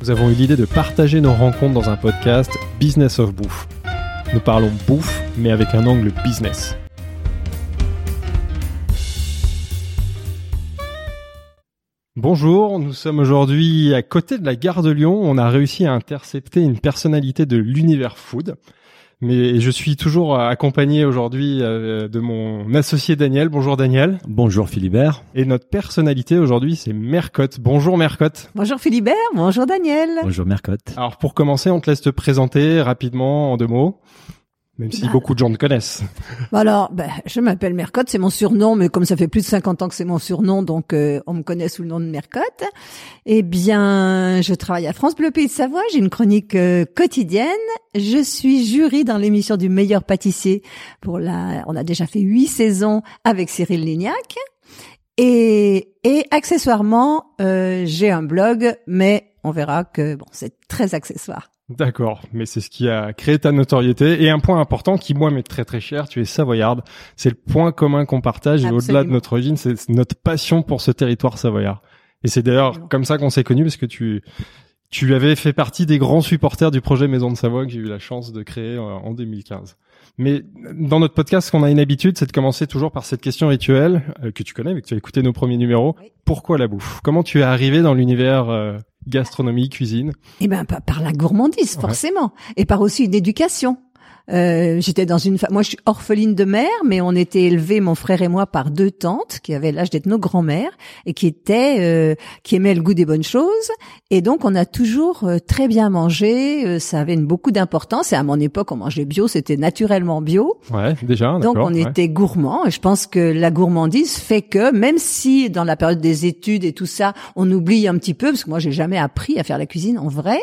Nous avons eu l'idée de partager nos rencontres dans un podcast Business of Bouffe. Nous parlons bouffe, mais avec un angle business. Bonjour, nous sommes aujourd'hui à côté de la gare de Lyon. On a réussi à intercepter une personnalité de l'univers food. Mais je suis toujours accompagné aujourd'hui euh, de mon associé Daniel. Bonjour Daniel. Bonjour Philibert. Et notre personnalité aujourd'hui, c'est Mercotte. Bonjour Mercotte. Bonjour Philibert, bonjour Daniel. Bonjour Mercotte. Alors pour commencer, on te laisse te présenter rapidement en deux mots. Même si Bah. beaucoup de gens te connaissent. Bah Alors, ben, je m'appelle Mercotte, c'est mon surnom, mais comme ça fait plus de 50 ans que c'est mon surnom, donc euh, on me connaît sous le nom de Mercotte. Eh bien, je travaille à France Bleu Pays de Savoie, j'ai une chronique euh, quotidienne. Je suis jury dans l'émission du meilleur pâtissier pour la. On a déjà fait huit saisons avec Cyril Lignac. Et, et accessoirement, euh, j'ai un blog, mais on verra que bon, c'est très accessoire. D'accord, mais c'est ce qui a créé ta notoriété. Et un point important qui, moi, m'est très très cher, tu es savoyarde. C'est le point commun qu'on partage et au-delà de notre origine, c'est notre passion pour ce territoire savoyard. Et c'est d'ailleurs comme ça qu'on s'est connus parce que tu, tu avais fait partie des grands supporters du projet Maison de Savoie que j'ai eu la chance de créer euh, en 2015. Mais dans notre podcast, ce qu'on a une habitude, c'est de commencer toujours par cette question rituelle euh, que tu connais, vu que tu as écouté nos premiers numéros. Oui. Pourquoi la bouffe? Comment tu es arrivé dans l'univers euh, gastronomie, cuisine? Eh ben, par, par la gourmandise, Ouais. forcément, et par aussi une éducation. Euh, j'étais dans une fa- moi je suis orpheline de mère mais on était élevés mon frère et moi par deux tantes qui avaient l'âge d'être nos grands-mères et qui étaient euh, qui aimaient le goût des bonnes choses. Et donc on a toujours euh, très bien mangé. Euh, ça avait une, beaucoup d'importance. Et à mon époque on mangeait bio. C'était naturellement bio. Ouais, déjà. donc on ouais. était gourmand et je pense que la gourmandise fait que même si dans la période des études et tout ça on oublie un petit peu parce que moi j'ai jamais appris à faire la cuisine en vrai.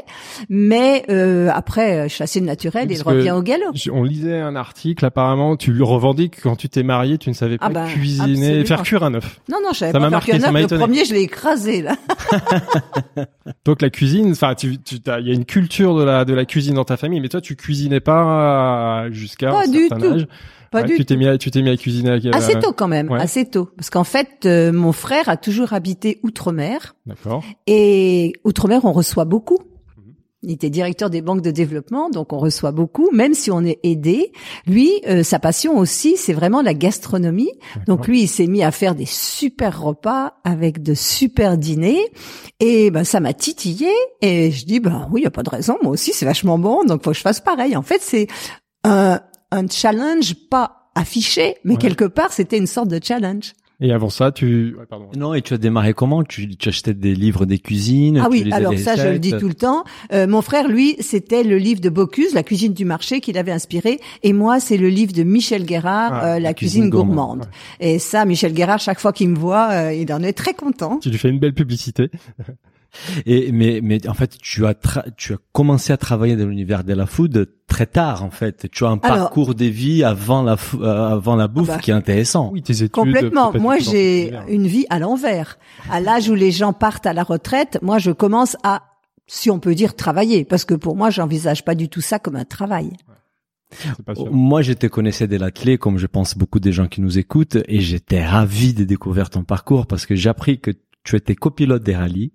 Mais euh, après je suis assez naturelle Parce il revient au galop On lisait un article, apparemment, tu le revendiques que quand tu t'es marié, tu ne savais pas Ah bah, cuisiner, absolument. faire cuire un œuf. non non je savais Ça pas m'a faire marqué, cuire neuf. m'a le premier je l'ai écrasé là Donc la cuisine, enfin, tu, tu, il y a une culture de la de la cuisine dans ta famille, mais toi, tu cuisinais pas jusqu'à Pas un du certain tout. âge. pas Ouais, du tu t'es mis, à, tu t'es mis à cuisiner. à- assez tôt quand même ouais. assez tôt parce qu'en fait euh, mon frère a toujours habité outre-mer D'accord. Et outre-mer, on reçoit beaucoup. Il était directeur des banques de développement, donc on reçoit beaucoup, même si on est aidé. Lui, euh, sa passion aussi, c'est vraiment la gastronomie. Donc lui, il s'est mis à faire des super repas avec de super dîners. Et ben ça m'a titillé. Et je dis, ben oui, il y a pas de raison. Moi aussi, c'est vachement bon, donc faut que je fasse pareil. En fait, c'est un, un challenge pas affiché, mais Ouais. quelque part, c'était une sorte de challenge. Et avant ça, tu, ouais, pardon. Non, et tu as démarré comment? Tu, tu achetais des livres des cuisines Ah tu oui, alors ça, je le dis tout le temps. Euh, mon frère, lui, c'était le livre de Bocuse, La cuisine du marché, qu'il avait inspiré. Et moi, c'est le livre de Michel Guérard, Ah, euh, La cuisine, gourmande. ouais. Et ça, Michel Guérard, chaque fois qu'il me voit, euh, il en est très content. Tu lui fais une belle publicité. Et mais mais en fait, tu as tu as commencé à travailler dans l'univers de la food très tard en fait. Tu as un Alors- parcours de vie avant la euh, avant la bouffe bah, qui est intéressant. Oui, tes études. Complètement. Moi, j'ai une vie à l'envers. À l'âge où les gens partent à la retraite, moi, je commence à, si on peut dire, travailler. Parce que pour moi, j'envisage pas du tout ça comme un travail. Moi, je te connaissais de l'atelier, comme je pense beaucoup des gens qui nous écoutent, et j'étais ravi de découvrir ton parcours parce que j'ai appris que tu étais copilote des rallyes,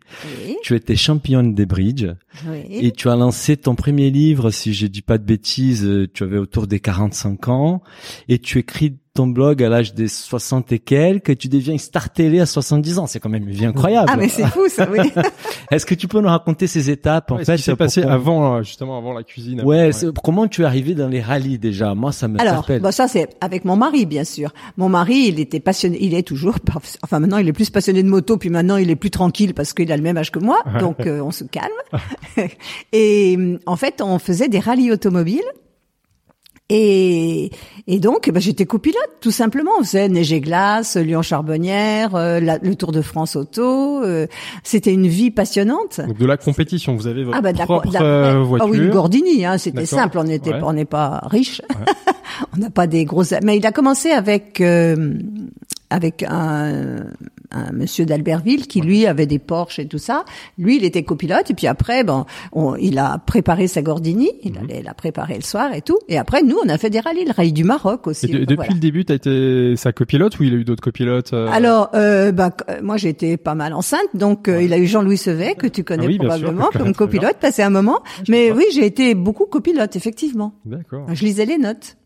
Oui, tu étais championne des bridge, oui. et tu as lancé ton premier livre, si je dis pas de bêtises, euh, tu avais autour des 45 ans, et tu écris ton blog à l'âge des 60 et quelques, et tu deviens une star télé à 70 ans. C'est quand même une vie incroyable. Ah, mais c'est fou, ça, oui. Est-ce que tu peux nous raconter ces étapes, en Ouais, ce fait? qui s'est passé avant, euh, justement, avant la cuisine. Ouais, comment tu es arrivé dans les rallyes déjà? Moi, ça me Alors, s'appelle. bon, ça c'est avec mon mari, bien sûr. Mon mari, il était passionné, il est toujours, enfin maintenant il est plus passionné de moto, puis maintenant il est plus tranquille parce qu'il a le même âge que moi, donc euh, on se calme. Et en fait, on faisait des rallyes automobiles. Et, et donc, bah, j'étais copilote, tout simplement. On faisait neige et glace, Lyon Charbonnière, euh, la- le Tour de France auto. euh, C'était une vie passionnante. Donc de la compétition, vous avez votre Ah bah de la- propre de la- euh, voiture. Ah oui, une Gordini, hein, c'était simple. On n'était, Ouais. on n'est pas riche. on n'a pas des grosses. Mais il a commencé avec euh, avec un, un monsieur d'Albertville qui lui avait des Porsche et tout ça. Lui, il était copilote et puis après, bon, on- il a préparé sa Gordini. Il Mhm. allait la préparer le soir et tout. Et après, nous, on a fait des rallyes, le rallye du Maroc aussi. Et de- Donc, depuis voilà. le début, tu as été sa copilote ou il a eu d'autres copilotes euh, Alors, euh, bah, euh, moi j'étais pas mal enceinte, donc euh, il a eu Jean-Louis Sevet que tu connais Ah oui, bien sûr, probablement comme copilote, passé un moment. je Mais oui, j'ai été beaucoup copilote effectivement. D'accord. Je lisais les notes.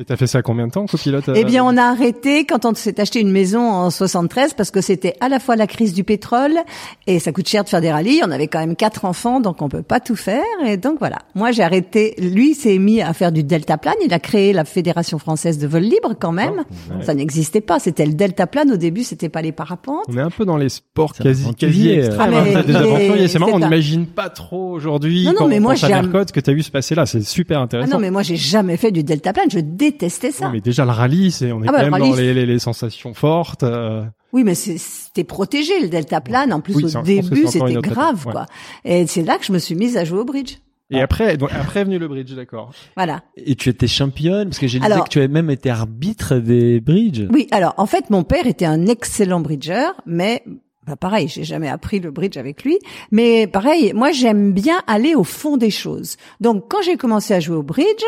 Et t'as fait ça combien de temps, copilote euh, Eh bien, on a arrêté quand on s'est acheté une maison en 73 parce que c'était à la fois la crise du pétrole et ça coûte cher de faire des rallyes. On avait quand même quatre enfants, donc on peut pas tout faire. Et donc voilà. Moi, j'ai arrêté. Lui s'est mis à faire du deltaplane. Il a créé la Fédération française de vol libre quand même. Ouais. Ça n'existait pas. C'était le deltaplane au début. C'était pas les parapentes. On est un peu dans les sports quasi, quasi extrêmes. Ah, hein. Aventuriers, c'est marrant, on n'imagine pas trop aujourd'hui Non, non, mais moi, j'ai que t'as vu se passer là. C'est super Ah intéressant. non, mais moi, j'ai jamais fait du deltaplane. Je détestais ça. Ouais, mais déjà le rallye, c'est on est Ah bah, quand même rallye, dans les, les, les sensations fortes. euh, Oui, mais c'est- c'était protégé le deltaplane. En plus, Oui, au début, c'était grave, ouais. quoi. Et c'est là que je me suis mise à jouer au bridge. Et après, donc, après est venu le bridge, d'accord. Voilà. Et tu étais championne parce que j'ai lu que tu avais même été arbitre des bridges. Oui, alors en fait, mon père était un excellent bridger, mais bah, pareil, j'ai jamais appris le bridge avec lui. Mais pareil, moi j'aime bien aller au fond des choses. Donc quand j'ai commencé à jouer au bridge,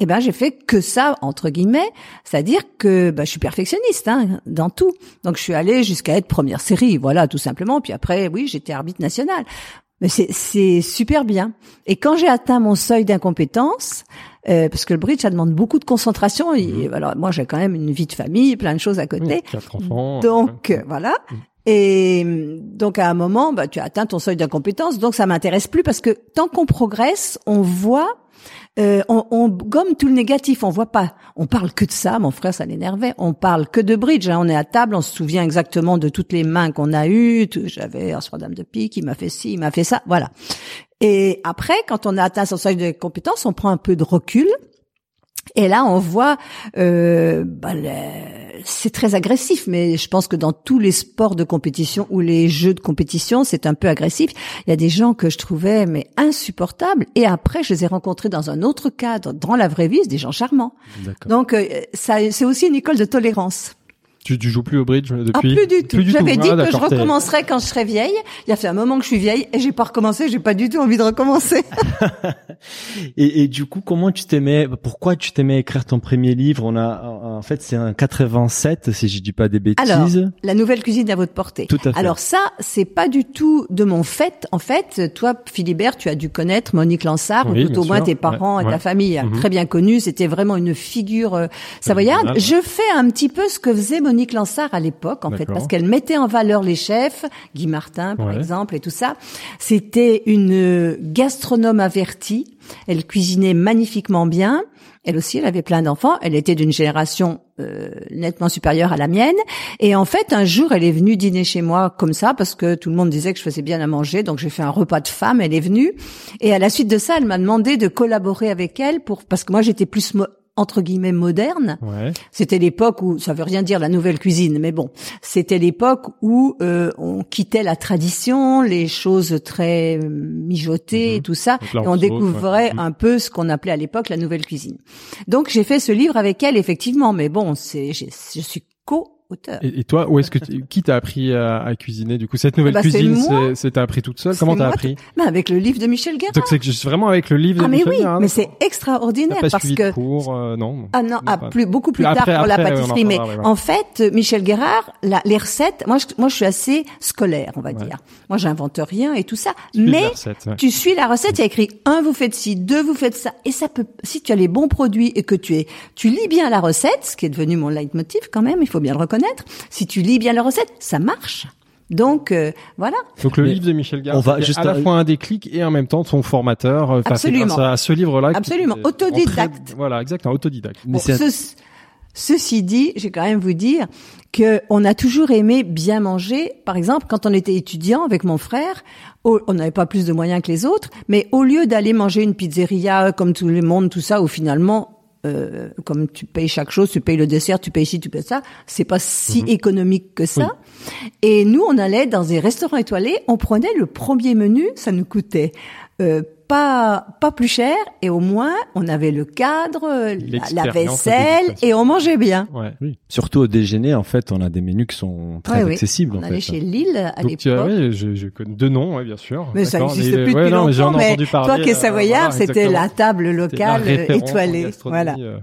eh ben j'ai fait que ça entre guillemets, c'est-à-dire que bah, je suis perfectionniste hein, dans tout. Donc je suis allée jusqu'à être première série, voilà tout simplement. Puis après, oui, j'étais arbitre national. Mais c'est c'est super bien. Et quand j'ai atteint mon seuil d'incompétence, euh, parce que le bridge ça demande beaucoup de concentration. Et, alors moi j'ai quand même une vie de famille, plein de choses à côté. Oui, Quatre enfants. Donc ouais. euh, voilà. Et donc à un moment, bah, tu as atteint ton seuil d'incompétence, donc ça m'intéresse plus parce que tant qu'on progresse, on voit, euh, on, on gomme tout le négatif. On voit pas, on parle que de ça. Mon frère, ça l'énervait. On parle que de bridge. hein. On est à table, on se souvient exactement de toutes les mains qu'on a eues. J'avais un dame de pique, il m'a fait ci, il m'a fait ça, voilà. Et après, quand on a atteint son seuil de compétence, on prend un peu de recul. Et là, on voit, euh, bah, le- c'est très agressif, mais je pense que dans tous les sports de compétition ou les jeux de compétition, c'est un peu agressif. Il y a des gens que je trouvais mais insupportables, et après, je les ai rencontrés dans un autre cadre, dans la vraie vie, c'est des gens charmants. Donc, euh, ça, c'est aussi une école de tolérance. Tu, tu joues plus au bridge depuis Ah, plus du tout. J'avais dit Ah, que je recommencerais quand je serais vieille. Il a fait un moment que je suis vieille et j'ai pas recommencé. J'ai pas du tout envie de recommencer. Et, et du coup, comment tu t'aimais Pourquoi tu t'aimais écrire ton premier livre? On a, en fait, c'est un 87, si je dis pas des bêtises. Alors, la nouvelle cuisine à votre portée. Tout à fait. Alors ça, c'est pas du tout de mon fait. En fait, toi, Philibert, tu as dû connaître Monique Lansard, Oui, ou tout au moins sûr. tes parents Ouais, et ouais. ta famille, Mhm. très bien connue. C'était vraiment une figure euh, savoyarde. Je fais un petit peu ce que faisait Monique Lansard à l'époque, en fait, parce qu'elle mettait en valeur les chefs, Guy Martin, par Ouais. exemple, et tout ça. C'était une gastronome avertie. Elle cuisinait magnifiquement bien. Elle aussi, elle avait plein d'enfants. Elle était d'une génération euh, nettement supérieure à la mienne. Et en fait, un jour, elle est venue dîner chez moi comme ça parce que tout le monde disait que je faisais bien à manger. Donc, j'ai fait un repas de femme. Elle est venue. Et à la suite de ça, elle m'a demandé de collaborer avec elle pour parce que moi, j'étais plus mo- entre guillemets moderne. Ouais. C'était l'époque où ça veut rien dire la nouvelle cuisine, mais bon, c'était l'époque où euh, on quittait la tradition, les choses très euh, mijotées Mhm. et tout ça, et on découvrait ouais. Mhm. un peu ce qu'on appelait à l'époque la nouvelle cuisine. Donc j'ai fait ce livre avec elle effectivement, mais bon, c'est je suis Et, et toi, où est-ce que tu- qui t'a appris à, à cuisiner du coup cette nouvelle Bah, cuisine c'est- t'as appris toute seule? Comment t'as appris? Ben, avec le livre de Michel Guerra. Donc c'est vraiment avec le livre. de Ah mais Michel oui, Guérin, mais c'est extraordinaire pas parce que cours, euh, non? Ah non, ah, plus, beaucoup plus, tard pour la après, pâtisserie. Mais parlera, ouais, ouais. en fait, Michel Guérard, la, les recettes, moi je, moi je suis assez scolaire, on va dire. Moi j'invente rien et tout ça. Mais recette, tu suis la recette, il y a écrit un vous faites ci, deux vous faites ça. Et ça peut, si tu as les bons produits et que tu es, tu lis bien la recette, ce qui est devenu mon leitmotiv quand même, il faut bien le reconnaître. Si tu lis bien la recette, ça marche. Donc euh, voilà. Donc le Mais livre de Michel Guérin, on va juste à la fois un déclic et en même temps son formateur. euh, Absolument. grâce à ce livre-là. Absolument. Autodidacte. Voilà, exactement, autodidacte. Mais Bon, c'est ce- ceci dit, j'ai quand même vous dire que on a toujours aimé bien manger. Par exemple, quand on était étudiant avec mon frère, on n'avait pas plus de moyens que les autres, mais au lieu d'aller manger une pizzeria comme tout le monde, tout ça, où finalement euh, comme tu payes chaque chose, tu payes le dessert, tu payes ci, tu payes ça. C'est pas si Mhm. économique que ça. Et nous, on allait dans des restaurants étoilés, on prenait le premier menu, ça nous coûtait euh, pas pas plus cher, et au moins on avait le cadre, la, vaisselle, et on mangeait bien. Ouais. Oui. Surtout au déjeuner, en fait, on a des menus qui sont très Ouais, oui. accessibles. On en allait fait. chez Lille à l'époque. oui, je, je connais deux noms, ouais, bien sûr. Mais ça n'existe mais, plus ouais, depuis non, mais longtemps, mais entendu parler, toi qui es euh, savoyard, voilà, c'était la table la locale étoilée. Voilà. euh,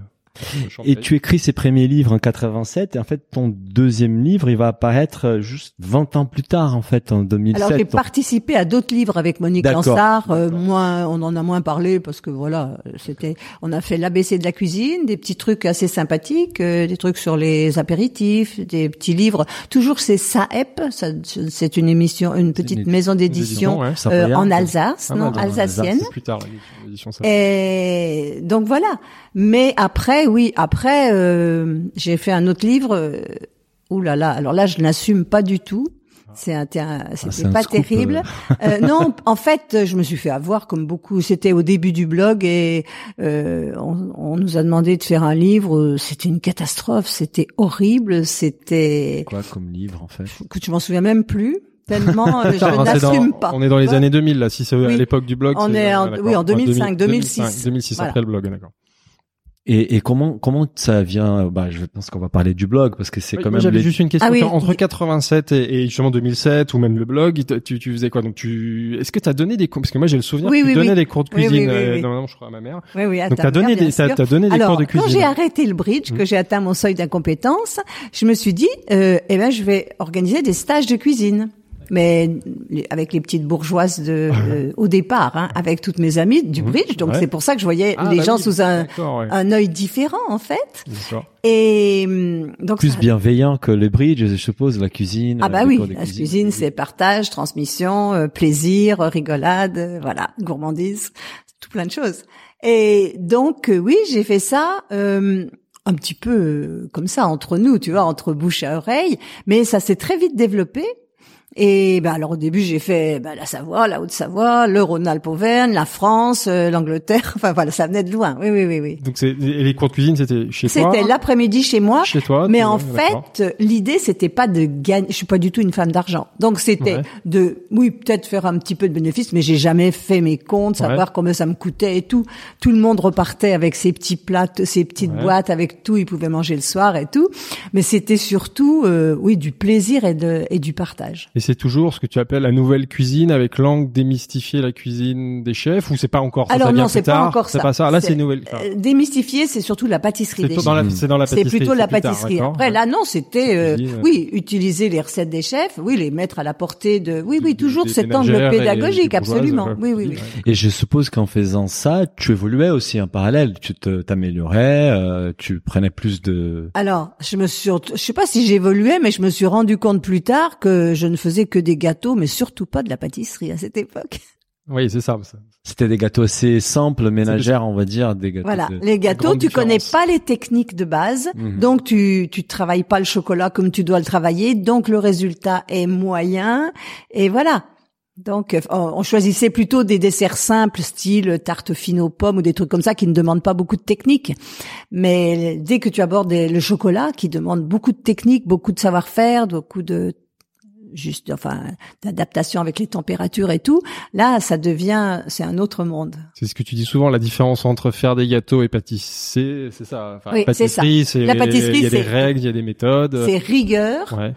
Et tu écris ces premiers livres en 87 et en fait ton deuxième livre il va apparaître euh, juste 20 ans plus tard en fait en 2007. Alors j'ai Donc, participé à d'autres livres avec Monique. Lansard. Euh, moins, on en a moins parlé parce que voilà, c'était, on a fait l'ABC de la cuisine, des petits trucs assez sympathiques, euh, des trucs sur les apéritifs, des petits livres. Toujours c'est Saep, ça, c'est une émission, une petite une- maison d'édition ouais. euh, en Alsace, Ah, non, alsacienne. Plus tard. Et donc voilà. Mais après, oui, après, euh, j'ai fait un autre livre. Euh, ouh là là. Alors là, je n'assume pas du tout. C'est un, c'est c'était pas scoop, terrible. Euh, non, en fait, je me suis fait avoir comme beaucoup. C'était au début du blog et euh, on, on nous a demandé de faire un livre. C'était une catastrophe. C'était horrible. C'était quoi comme livre en fait? Que tu m'en souviens même plus. Tellement, euh, je n'assume pas. On est dans les années 2000 là, si c'est Oui. à l'époque du blog. On est en- d'accord. oui, en 2005, 2005, 2006. 2006 Voilà. après le blog, d'accord. Et, et comment comment ça vient Bah je pense qu'on va parler du blog parce que c'est Oui, quand même j'avais les- juste une question. Ah oui. Entre 87 et, et justement 2007 ou même le blog, tu, tu faisais quoi? Donc tu, est-ce que tu as donné des cours? Parce que moi j'ai le souvenir Oui, que tu oui, donnais oui. des cours de Oui, oui, cuisine. oui, euh, oui. normalement, je crois à ma mère. Oui, oui, Donc attends, t'as donné des, t'as, donné des Alors, cours de quand cuisine. j'ai arrêté le bridge, que j'ai atteint mon seuil d'incompétence, je me suis dit, euh, eh ben, je vais organiser des stages de cuisine. Mais avec les petites bourgeoises de euh, au départ, hein, avec toutes mes amies du Mhm. bridge. Donc Ouais. c'est pour ça que je voyais Ah, les bah gens sous un ouais. un œil différent en fait. D'accord. Et hum, donc plus ça- bienveillant que les bridges, je suppose, la cuisine. Ah euh, bah oui, la cuisine, c'est partage, transmission, euh, plaisir, rigolade, euh, voilà, gourmandise, tout plein de choses. Et donc euh, oui, j'ai fait ça euh, un petit peu comme ça entre nous, tu vois, entre bouche à oreille, mais ça s'est très vite développé. Et ben alors au début j'ai fait ben, la Savoie, la Haute-Savoie, le Rhône-Alpes-Auvergne, la France, euh, l'Angleterre. Enfin voilà, ça venait de loin. Oui oui oui oui. Donc c'est et les cours de cuisine, c'était chez toi. C'était l'après-midi chez moi. Chez toi. Mais en fait, l'idée c'était pas de gagner. Je suis pas du tout une femme d'argent, donc c'était Ouais. de, oui, peut-être faire un petit peu de bénéfice, mais j'ai jamais fait mes comptes, Ouais. savoir combien ça me coûtait et tout. Tout le monde repartait avec ses petits plats, ses petites Ouais. boîtes avec tout. Ils pouvaient manger le soir et tout. Mais c'était surtout, euh, oui, du plaisir et de et du partage. Et c'est toujours ce que tu appelles la nouvelle cuisine avec l'angle démystifier la cuisine des chefs ou c'est pas encore ça, Alors non, c'est pas encore C'est ça. pas ça. Là, C'est- c'est une nouvelle. enfin, Euh, démystifier, c'est surtout la pâtisserie. c'est des plutôt dans la, chefs. c'est dans la C'est pâtisserie. plutôt la tard, pâtisserie. Après, là, non, c'était, euh, oui, utiliser les recettes des chefs, oui, les mettre à la portée de, oui, oui, toujours des cet angle pédagogique, absolument. Oui, oui, oui. Et je suppose qu'en faisant ça, tu évoluais aussi en parallèle. Tu t'améliorais, euh, tu prenais plus de. Alors, je me suis, je sais pas si j'évoluais, mais je me suis rendu compte plus tard que je ne faisais que des gâteaux, mais surtout pas de la pâtisserie à cette époque. Oui, c'est ça. C'était des gâteaux assez simples, ménagères, on va dire, des gâteaux. Voilà, de- les gâteaux, tu connais différence. pas les techniques de base, Mhm. donc tu tu travailles pas le chocolat comme tu dois le travailler, donc le résultat est moyen et voilà. Donc euh, on choisissait plutôt des desserts simples, style tarte fine aux pommes ou des trucs comme ça qui ne demandent pas beaucoup de technique. Mais dès que tu abordes des- le chocolat, qui demande beaucoup de technique, beaucoup de savoir-faire, beaucoup de juste enfin d'adaptation avec les températures et tout, là ça devient c'est un autre monde. C'est ce que tu dis souvent, la différence entre faire des gâteaux et pâtisser, c'est ça. Enfin, Oui, c'est ça. pâtisserie, c'est La pâtisserie, il y a des règles, il y a des méthodes. C'est rigueur, Ouais.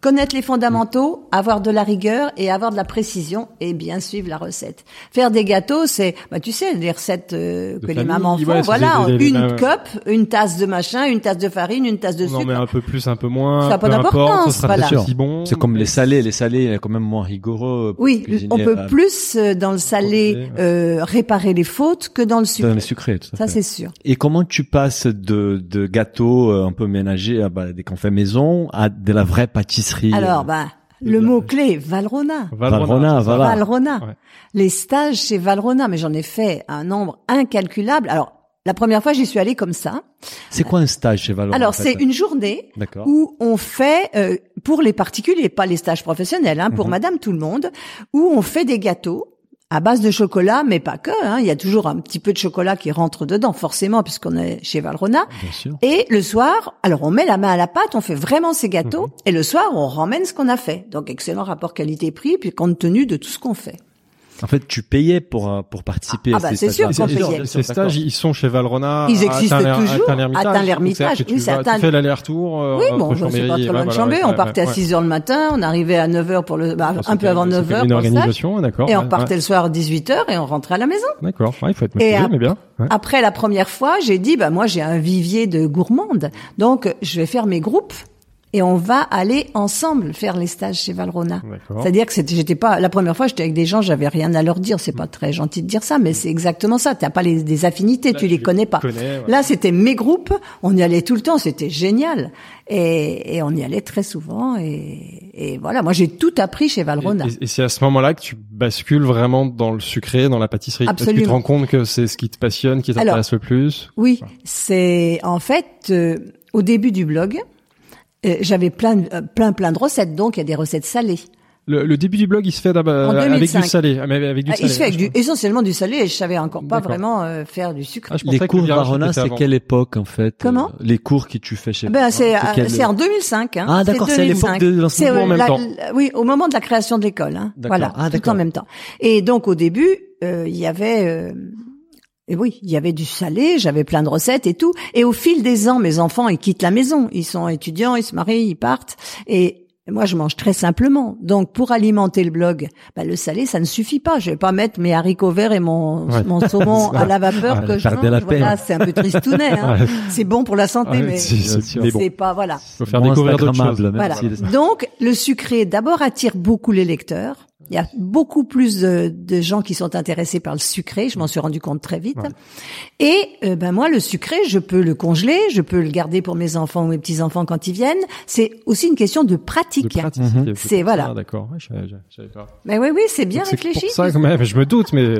Connaître les fondamentaux, avoir de la rigueur et avoir de la précision et bien suivre la recette. Faire des gâteaux, c'est, bah tu sais, les recettes euh, que les mamans font. ouais, voilà, des- des- une cup, une tasse de machin, une tasse de farine, une tasse de On en sucre. met un peu plus, un peu moins. Ça a pas peu importe, d'importance, voilà. aussi bon. C'est comme mais- les salés. Les salés, il est quand même moins rigoureux. pour Oui, on peut euh, plus euh, dans le salé euh, réparer les fautes que dans le Dans sucre. les sucrés, tout à Ça c'est sûr. Et comment tu passes de, de gâteaux euh, un peu ménagers, ah bah, des qu'on fait maison, à de la vraie pâtisserie Alors, euh, bah, le mot clé, Valrhona. Valrhona, c'est ça. voilà. Valrhona. Ouais. Les stages chez Valrhona, mais j'en ai fait un nombre incalculable. Alors, la première fois, j'y suis allée comme ça. C'est quoi un stage chez Valorant Alors, en fait c'est une journée D'accord. où on fait, euh, pour les particuliers, pas les stages professionnels, hein, pour Mhm. madame tout le monde, où on fait des gâteaux à base de chocolat, mais pas que. Hein. Il y a toujours un petit peu de chocolat qui rentre dedans, forcément, puisqu'on est chez. Bien sûr. Et le soir, alors on met la main à la pâte, on fait vraiment ces gâteaux, Mhm. et le soir, on ramène ce qu'on a fait. Donc excellent rapport qualité-prix, puis compte tenu de tout ce qu'on fait. En fait, tu payais pour euh, pour participer Ah à bah, ces c'est sûr qu'on payait. ces stages, ils sont chez Valrhona. Ils à existent Atteint- toujours, C'est-à-dire que oui, c'est Tu fais l'aller-retour. euh, Oui, bon, sais pas très loin de Chambé. on partait à ouais. 6 heures le matin, on arrivait à 9 heures pour le, bah, Ah, un peu avant fait- ça 9 fait heures Une organisation, d'accord. Et on partait le soir à 18 heures et on rentrait à la maison. D'accord. Ouais, il faut être motivé, mais bien. Après la première fois, j'ai dit, bah, moi, j'ai un vivier de gourmandes. Donc, je vais faire mes groupes et on va aller ensemble faire les stages chez. D'accord. C'est-à-dire que j'étais pas, la première fois, j'étais avec des gens, j'avais rien à leur dire. C'est pas très gentil de dire ça, mais c'est exactement ça. T'as pas les, des affinités, Là, tu les connais pas. connais, ouais. Là, c'était mes groupes. On y allait tout le temps. C'était génial. Et, et on y allait très souvent. Et, et voilà. Moi, j'ai tout appris chez Valrhona. Et, c'est à ce moment-là que tu bascules vraiment dans le sucré, dans la pâtisserie. Parce que tu te rends compte que c'est ce qui te passionne, qui t'intéresse le plus. Oui, c'est en fait euh, au début du blog, j'avais plein, de- euh, plein, plein de recettes. Donc il y a des recettes salées. Le, le début du blog, il se fait d'abord En avec 2005. du salé. Avec du Ah, salé. il se fait avec du, essentiellement du salé et je savais encore pas vraiment euh, faire du sucre. Ah, je Les cours Varona, c'est quelle époque en fait Comment? euh, Les cours que tu fais chez Ben c'est euh, c'est en 2005. Hein. Ah, d'accord, c'est l'époque 2005. de euh, en même la- temps. la- oui, au moment de la création de l'école. Hein. D'accord. Voilà, Ah, tout en même temps. Et donc au début, euh, il y avait. Et oui, il y avait du salé, j'avais plein de recettes et tout. Et au fil des ans, mes enfants, ils quittent la maison. Ils sont étudiants, ils se marient, ils partent. Et moi, je mange très simplement. Donc, pour alimenter le blog, bah, le salé, ça ne suffit pas. Je vais pas mettre mes haricots verts et mon, Ouais. mon saumon à la vapeur Ah, que je mange. la Voilà, peine. c'est un peu tristounet. Hein. Ouais. C'est bon pour la santé, mais c'est- bon, pas voilà. faut faire découvrir d'autres choses. Voilà. Donc le sucré d'abord attire beaucoup les lecteurs. Il y a beaucoup plus de, de gens qui sont intéressés par le sucré. Je m'en suis rendu compte très vite. Ouais. Et euh, ben moi le sucré, je peux le congeler, je peux le garder pour mes enfants ou mes petits enfants quand ils viennent. C'est aussi une question de De pratique. praticité. Mhm. C'est voilà. ça, D'accord. Ouais, pas. Mais oui oui, c'est bien Donc, c'est réfléchi. pour ça. Je me doute, mais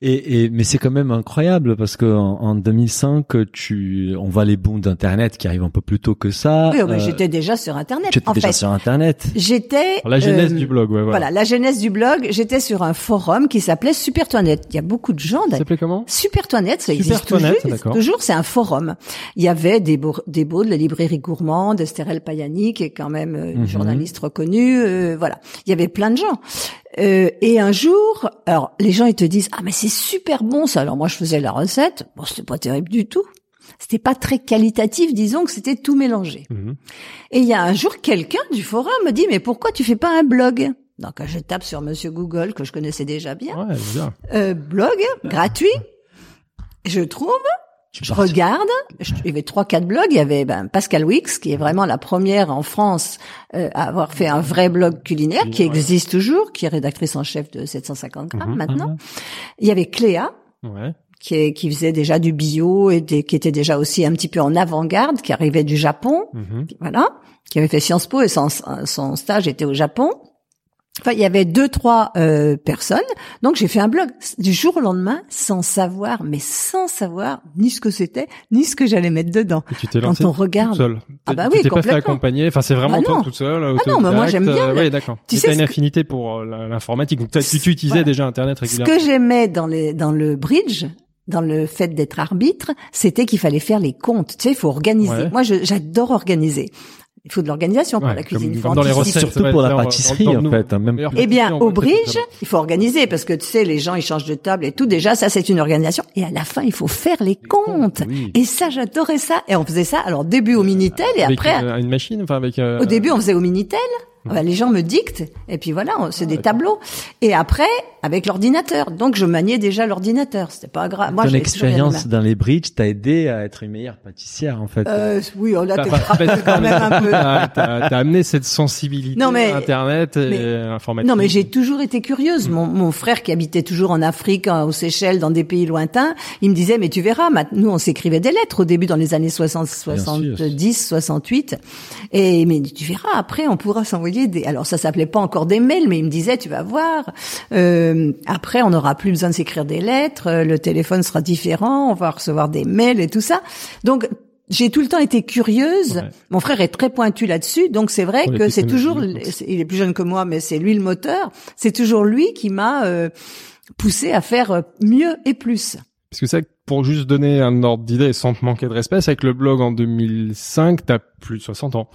Et, et mais c'est quand même incroyable parce que en, en 2005, tu, on voit les bons d'internet qui arrivent un peu plus tôt que ça. Oui, Euh, j'étais déjà sur internet. tu étais En déjà fait, sur internet. j'étais la genèse euh, du blog, ouais, voilà. Voilà, la genèse du blog, j'étais sur un forum qui s'appelait Super Toinette. Il y a beaucoup de gens Ça d'ailleurs. s'appelait comment? Super Toinette, ça Super existe Toinette, toujours. d'accord. Toujours, c'est un forum. Il y avait des beaux, des beaux de la librairie gourmande, Estherelle Payani, qui est quand même euh, une Mhm. journaliste reconnue. euh, voilà, il y avait plein de gens. Euh, et un jour, alors les gens ils te disent ah mais c'est super bon ça. Alors moi je faisais la recette, bon c'était pas terrible du tout. C'était pas très qualitatif, disons que c'était tout mélangé. Mhm. Et il y a un jour, quelqu'un du forum me dit, mais pourquoi tu fais pas un blog? Donc je tape sur Monsieur Google, que je connaissais déjà bien. Ouais, bien. Euh, blog, gratuit. Je trouve, je regarde, je- il y avait trois, quatre blogs. Il y avait ben, Pascal Wix, qui est vraiment la première en France euh, à avoir fait un vrai blog culinaire, qui existe toujours, qui est rédactrice en chef de 750 grammes Mhm. maintenant. Il y avait Cléa, Ouais. qui, est- qui faisait déjà du bio et des- qui était déjà aussi un petit peu en avant-garde, qui arrivait du Japon Mhm. voilà, qui avait fait Sciences Po et son, son stage était au Japon. Enfin, il y avait deux, trois euh, personnes. Donc, j'ai fait un blog du jour au lendemain, sans savoir, mais sans savoir ni ce que c'était, ni ce que j'allais mettre dedans. Et tu t'es Quand lancé on regarde, toute seule. Ah bah tu oui, t'es pas fait accompagner. Enfin, c'est vraiment Ah toi toute seule. Ah non, mais moi, j'aime bien Euh, Oui, d'accord. Tu Tu sais as ce une que- affinité pour euh, l'informatique. Donc, tu, tu utilisais Voilà. déjà Internet ce régulièrement. que j'aimais dans les dans le bridge, dans le fait d'être arbitre, c'était qu'il fallait faire les comptes. Tu sais, il faut organiser. Ouais. Moi, j'adore organiser. Il faut de l'organisation pour Ouais, la cuisine. comme- Il faut dans les recettes. Surtout pour la pâtisserie, en nous. fait, hein, même- Eh bien, au bridge, il faut organiser parce que tu sais, les gens ils changent de table et tout. Déjà, ça c'est une organisation. Et à la fin, il faut faire les comptes. oui. Et ça, j'adorais ça. Et on faisait ça. Alors début au minitel et Avec après, une, une machine, enfin avec. euh, au début, on faisait au minitel. Ouais, les gens me dictent et puis voilà, on- c'est des tableaux. Et après, avec l'ordinateur. Donc je maniais déjà l'ordinateur. C'était pas grave. Moi, Ton expérience dans les bridges t'a aidé à être une meilleure pâtissière, en fait. Euh, oui, là, T'as t'es pas- frappé quand même un peu. T'as amené cette sensibilité Non, mais- à Internet et mais- informatique. Non, mais j'ai toujours été curieuse. Mon, mon frère qui habitait toujours en Afrique, hein, aux Seychelles, dans des pays lointains, il me disait, mais tu verras, ma- nous on s'écrivait des lettres au début dans les années 60, 70, 68. Et mais tu verras, après on pourra s'envoyer des... Alors ça s'appelait pas encore des mails, mais il me disait, tu vas voir, euh, après on n'aura plus besoin de s'écrire des lettres, euh, le téléphone sera différent, on va recevoir des mails et tout ça. Donc j'ai tout le temps été curieuse. Ouais. Mon frère est très pointu là-dessus, donc c'est vrai que c'est toujours, il est plus jeune que moi, mais c'est lui le moteur. C'est toujours lui qui m'a euh, poussé à faire euh, mieux et plus. Parce que ça, pour juste donner un ordre d'idée sans te manquer de respect, c'est avec le blog en 2005, t'as plus de 60 ans.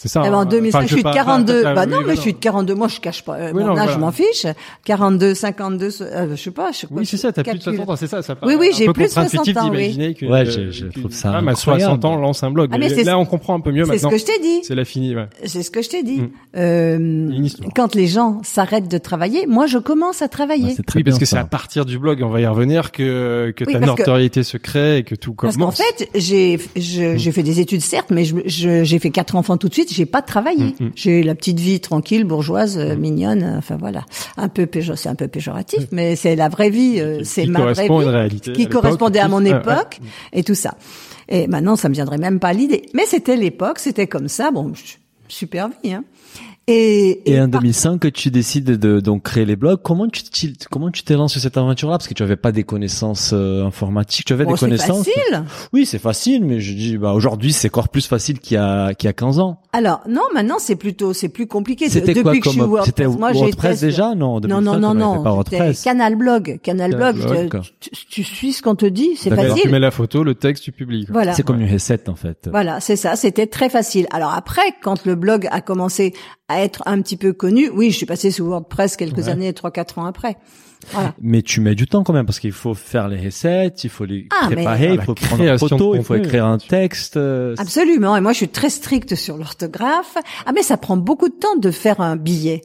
C'est ça. Eh ben, en hein. 2005, Enfin, je suis de pas- 42. pas- bah non, mais je suis de 42. Moi, je cache pas euh, Oui, mon non, âge, je m'en fiche. 42, 52, euh, je sais pas. Je sais Oui, c'est ça, t'as plus de calcule. 60 ans, c'est ça, ça Oui, oui, j'ai plus de contre-intuitif 60 ans, oui. que, Ouais, je- trouve ça femme à incroyable. 60 ans lance un blog. Ah, mais Et c'est- là, on comprend un peu mieux C'est ce maintenant. que je t'ai dit. C'est la finie, ouais. C'est ce que je t'ai dit. Quand les gens s'arrêtent de travailler, moi, je commence à travailler. Ouais, c'est très Oui, parce que c'est à partir du blog, on va y revenir, que, que ta notoriété se crée et que tout Parce qu'en commence. fait, j'ai j'ai fait des études certes, mais j'ai fait quatre enfants tout de suite. J'ai pas travaillé. Mm, mm. J'ai eu la petite vie tranquille, bourgeoise, euh, mignonne. Enfin voilà, un peu c'est un peu péjoratif, mais c'est la vraie vie. euh, c'est ma vraie vie réalité. qui correspondait à mon époque et tout ça. Et maintenant, ça me viendrait même pas à l'idée. Mais c'était l'époque, c'était comme ça. Bon, super vie. Hein. Et, Et en par- 2005, que tu décides de donc créer les blogs, comment tu t'y- comment tu t'es lancé sur cette aventure-là? Parce que tu avais pas des connaissances euh, informatiques, tu avais Bon, des c'est connaissances. facile. Oui, c'est facile, mais je dis bah aujourd'hui c'est encore plus facile qu'il y a qu'il y a 15 ans. Alors non, maintenant c'est plutôt c'est plus compliqué. C'était Depuis quoi que je suis comme WordPress, c'était moi j'ai WordPress déjà? Non, en Non 2005, non non non. c'était WordPress. Canal Blog, Canal Blog. Canal Blog. tu, tu- tu suis ce qu'on te dit, c'est D'accord. Alors, tu facile. mets la photo, le texte, tu publies. quoi. Voilà. C'est comme une recette en fait. Voilà, c'est ça, c'était très facile. Alors après, quand le blog a commencé à être un petit peu connu, oui, je suis passée sous WordPress quelques Ouais. années, trois, quatre ans après. Voilà. Mais tu mets du temps quand même parce qu'il faut faire les recettes, il faut les Ah, préparer, il faut prendre une photo, il faut écrire un texte. euh, Absolument. Et moi, je suis très stricte sur l'orthographe. Ah, mais ça prend beaucoup de temps de faire un billet.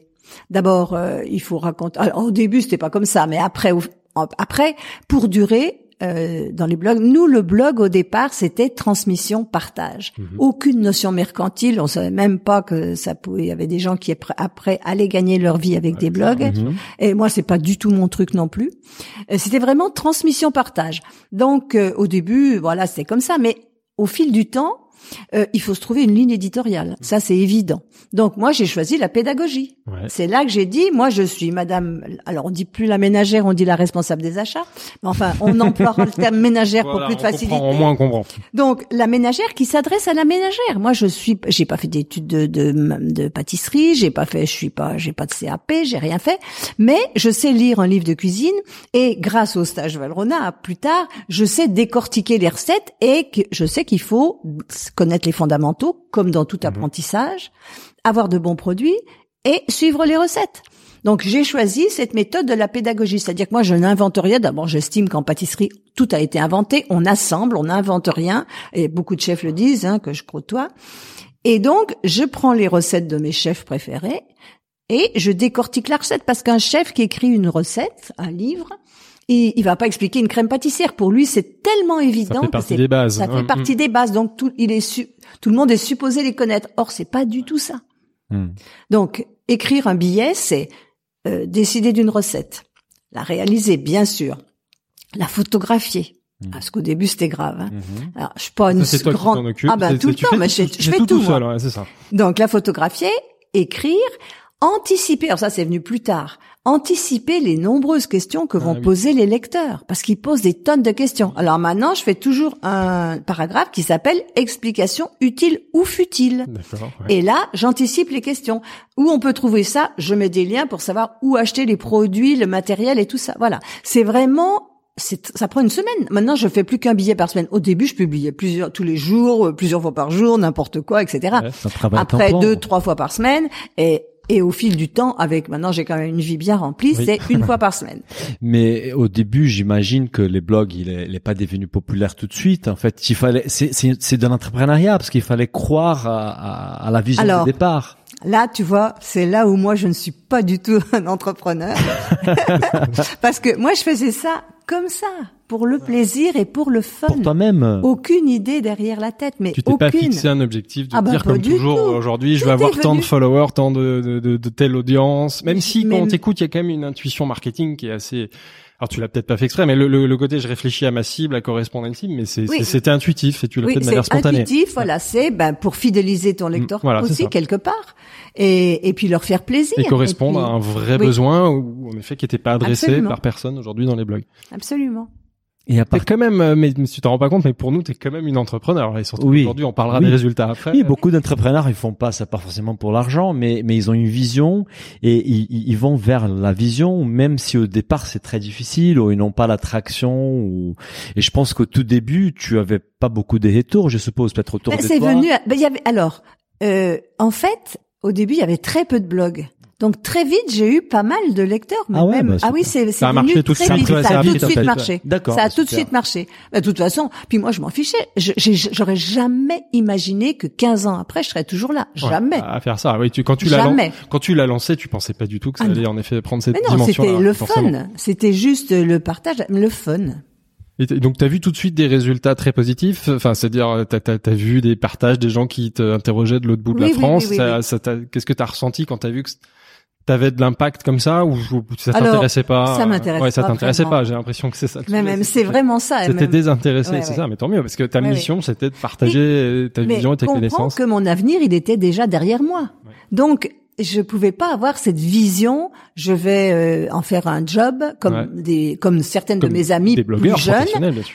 D'abord, euh, il faut raconter. Alors, au début, c'était pas comme ça, mais après, après, pour durer. Euh, dans les blogs, nous le blog au départ c'était transmission partage, Mhm. aucune notion mercantile, on savait même pas que ça pouvait, il y avait des gens qui après, allaient gagner leur vie avec des blogs, et moi, c'est pas du tout mon truc non plus. Euh, C'était vraiment transmission partage. Donc, euh, au début, voilà, c'était comme ça. Mais au fil du temps, euh, il faut se trouver une ligne éditoriale. Ça, c'est évident. Donc, moi, j'ai choisi la pédagogie. Ouais. C'est là que j'ai dit, moi, je suis Madame. Alors, on dit plus la ménagère, on dit la responsable des achats. Mais enfin, on emploiera le terme ménagère Voilà, pour plus de facilité. Au moins, on comprend. Donc la ménagère qui s'adresse à la ménagère. Moi je suis j'ai pas fait d'études de, de de pâtisserie, j'ai pas fait je suis pas j'ai pas de CAP, j'ai rien fait, mais je sais lire un livre de cuisine et grâce au stage Valrona plus tard, je sais décortiquer les recettes et que je sais qu'il faut connaître les fondamentaux comme dans tout apprentissage, avoir de bons produits et suivre les recettes. Donc j'ai choisi cette méthode de la pédagogie, c'est-à-dire que moi je n'invente rien. D'abord, j'estime qu'en pâtisserie tout a été inventé, on assemble, on n'invente rien, et beaucoup de chefs le disent, hein, que je côtoie. Et donc je prends les recettes de mes chefs préférés et je décortique la recette parce qu'un chef qui écrit une recette, un livre, il, il va pas expliquer une crème pâtissière. Pour lui, c'est tellement évident Ça fait partie c'est des bases. ça fait Mm, partie des bases. Donc tout, il est su- tout le monde est supposé les connaître. Or, c'est pas du tout ça. Hmm. Donc, écrire un billet, c'est euh, décider d'une recette, la réaliser, bien sûr, la photographier. Mhm. Parce qu'au début, c'était grave. hein. Mhm. Alors, je suis pas une Ça, qui grande. occupes. Ah ben tout le temps, fais- mais je, fais tout, tout. seul, ouais, c'est ça. Donc la photographier, écrire, anticiper. Alors ça, c'est venu plus tard. Anticiper les nombreuses questions que Ah vont oui. poser les lecteurs, parce qu'ils posent des tonnes de questions. Alors maintenant, je fais toujours un paragraphe qui s'appelle explication utile ou futile. Ouais. Et là, j'anticipe les questions. Où on peut trouver ça Je mets des liens pour savoir où acheter les produits, le matériel et tout ça. Voilà. C'est vraiment, ça prend une semaine. Maintenant, je fais plus qu'un billet par semaine. Au début, je publiais plusieurs, tous les jours, plusieurs fois par jour, n'importe quoi, etc. Ouais. Après deux, trois fois par semaine. Et, et au fil du temps, avec maintenant, j'ai quand même une vie bien remplie, Oui. c'est une fois par semaine. Mais au début, j'imagine que les blogs, il est, il est pas devenu populaire tout de suite. En fait, il fallait, c'est, de l'entrepreneuriat parce qu'il fallait croire à, à, à la vision Alors, de départ. Là, tu vois, c'est là où moi je ne suis pas du tout un entrepreneur. Parce que moi je faisais ça comme ça, pour le plaisir et pour le fun. Pour toi-même. Aucune idée derrière la tête, mais Tu t'es pas fixé un objectif de Ah bah, dire comme toujours aujourd'hui je vais avoir tant de followers, tant de, de, de, de telle audience. Même si Mais- quand on t'écoute, il y a quand même une intuition marketing qui est assez. Alors tu l'as peut-être pas fait exprès, mais le, le, le côté je réfléchis à ma cible, à correspondre à une cible, mais c'est Oui. c'est- c'était intuitif et tu l'as Oui, fait de c'est manière spontanée. intuitif, voilà, c'est ben pour fidéliser ton lecteur voilà, c'est aussi quelque part, et, et puis leur faire plaisir. Et correspondre puis- à un vrai oui. besoin ou en effet qui n'était pas adressé Absolument. par personne aujourd'hui dans les blogs. Absolument. Et à T'es part quand même, euh, mais, mais tu t'en rends pas compte, mais pour nous, t'es quand même une entrepreneur. Et surtout Oui. aujourd'hui, on parlera Oui. des résultats après. Oui, beaucoup d'entrepreneurs, ils font pas ça pas forcément pour l'argent, mais mais ils ont une vision et ils, ils ils vont vers la vision, même si au départ c'est très difficile ou ils n'ont pas l'attraction. Ou... Et je pense qu'au tout début, tu avais pas beaucoup de retours, je suppose, peut-être autour Ben, de c'est toi. venu. à- ben, il y avait alors. euh, en fait, au début, il y avait très peu de blogs. Donc très vite, j'ai eu pas mal de lecteurs. mais Ah ouais, même, bah, ah oui, c'est c'est Ça a venu marché tout de suite. Ouais, Ça ça a tout de suite marché. D'accord, Ça a bah, tout de suite marché. Ben, de toute façon, puis moi je m'en fichais. J'aurais jamais imaginé que 15 ans après, je serais toujours là. Ouais, Jamais. À faire ça. Oui, tu, quand tu l'as quand tu l'as lancé, tu pensais pas du tout que ça Ah, allait en effet prendre cette Mais non, dimension. c'était le fun. C'était juste le partage, le fun. Et donc, t'as vu tout de suite des résultats très positifs? Enfin, c'est-à-dire, t'as, t'as, t'as vu des partages, des gens qui t'interrogeaient de l'autre bout de Oui, la oui, France? oui, qu'est-ce que t'as ressenti quand t'as vu que t'avais de l'impact comme ça ou, ça t'intéressait pas ça m'intéresse Ouais, ça t'intéressait pas. J'ai l'impression que c'est ça. Mais même, c'est vraiment ça. C'était désintéressé, Ouais, c'est ça. Mais tant mieux parce que ta Ouais, mission, c'était de partager euh, ta vision et tes connaissances. que mon avenir, il était déjà derrière moi. Donc, je pouvais pas avoir cette vision. Je vais euh, en faire un job comme Ouais. des, comme certaines Comme de mes amies plus jeunes.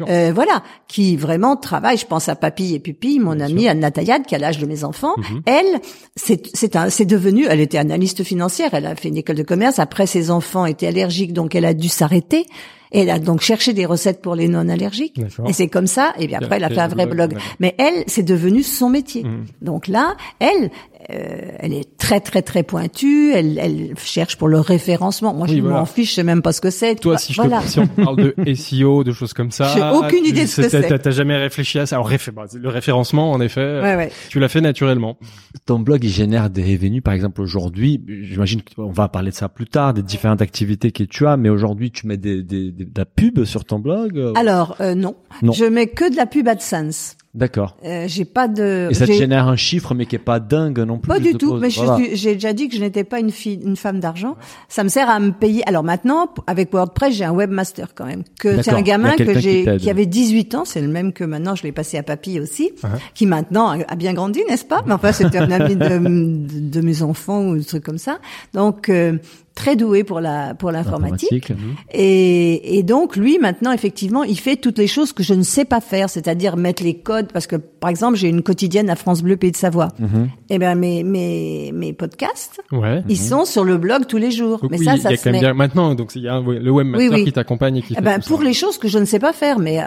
Euh, voilà, qui vraiment travaillent. Je pense à Papy et Pupi, mon Bien amie sûr. Anna Tayad, qui a l'âge de mes enfants. Mhm. Elle, c'est c'est un, c'est devenu. Elle était analyste financière. Elle a fait une école de commerce. Après, ses enfants étaient allergiques, donc elle a dû s'arrêter. Et elle a donc cherché des recettes pour les non allergiques. Et c'est comme ça. Et bien après, elle a fait un vrai blog. Mais elle, c'est devenu son métier. Mhm. Donc là, elle, euh, elle est très très très pointue. Elle, elle cherche pour le référencement. Moi, Oui, je voilà. m'en fiche. Je sais même pas ce que c'est. tu Toi, vois. si, je voilà. te, si on parle de SEO, de choses comme ça, J'ai aucune idée de ce que c'est. t'as- T'as jamais réfléchi à ça? Alors, bah, le référencement, en effet, Ouais, ouais. tu l'as fait naturellement. ton blog il génère des revenus par exemple aujourd'hui j'imagine qu'on va parler de ça plus tard des différentes activités que tu as mais aujourd'hui tu mets des, des, des- de la pub sur ton blog euh, Alors euh, non. Non. je mets que de la pub AdSense. D'accord Euh, j'ai pas de. et ça te génère un chiffre mais qui est pas dingue non plus Pas du tout, mais je Voilà. suis- j'ai déjà dit que je n'étais pas une fille, une femme d'argent. Ça me sert à me payer. Alors maintenant, avec WordPress, j'ai un webmaster quand même. Que c'est un gamin que qui j'ai, qui avait 18 ans, c'est le même que maintenant. Je l'ai passé à papy aussi, Uh-huh. qui maintenant a a bien grandi, n'est-ce pas? Mais enfin, c'était un ami de, de, de mes enfants ou des trucs comme ça. Donc euh, très doué pour la pour l'informatique. Informatique. Mhm. Et, et donc lui maintenant effectivement il fait toutes les choses que je ne sais pas faire, c'est-à-dire mettre les codes parce que par exemple j'ai une quotidienne à France Bleu Pays de Savoie. Mhm. Eh ben mes mes mes podcasts Ouais. ils sont sur le blog tous les jours. Donc mais oui, ça y ça a se quand même met. bien maintenant. Donc il y a un- le webmaster Oui, oui. qui t'accompagne et qui Eh fait ben tout pour ça. les choses que je ne sais pas faire, mais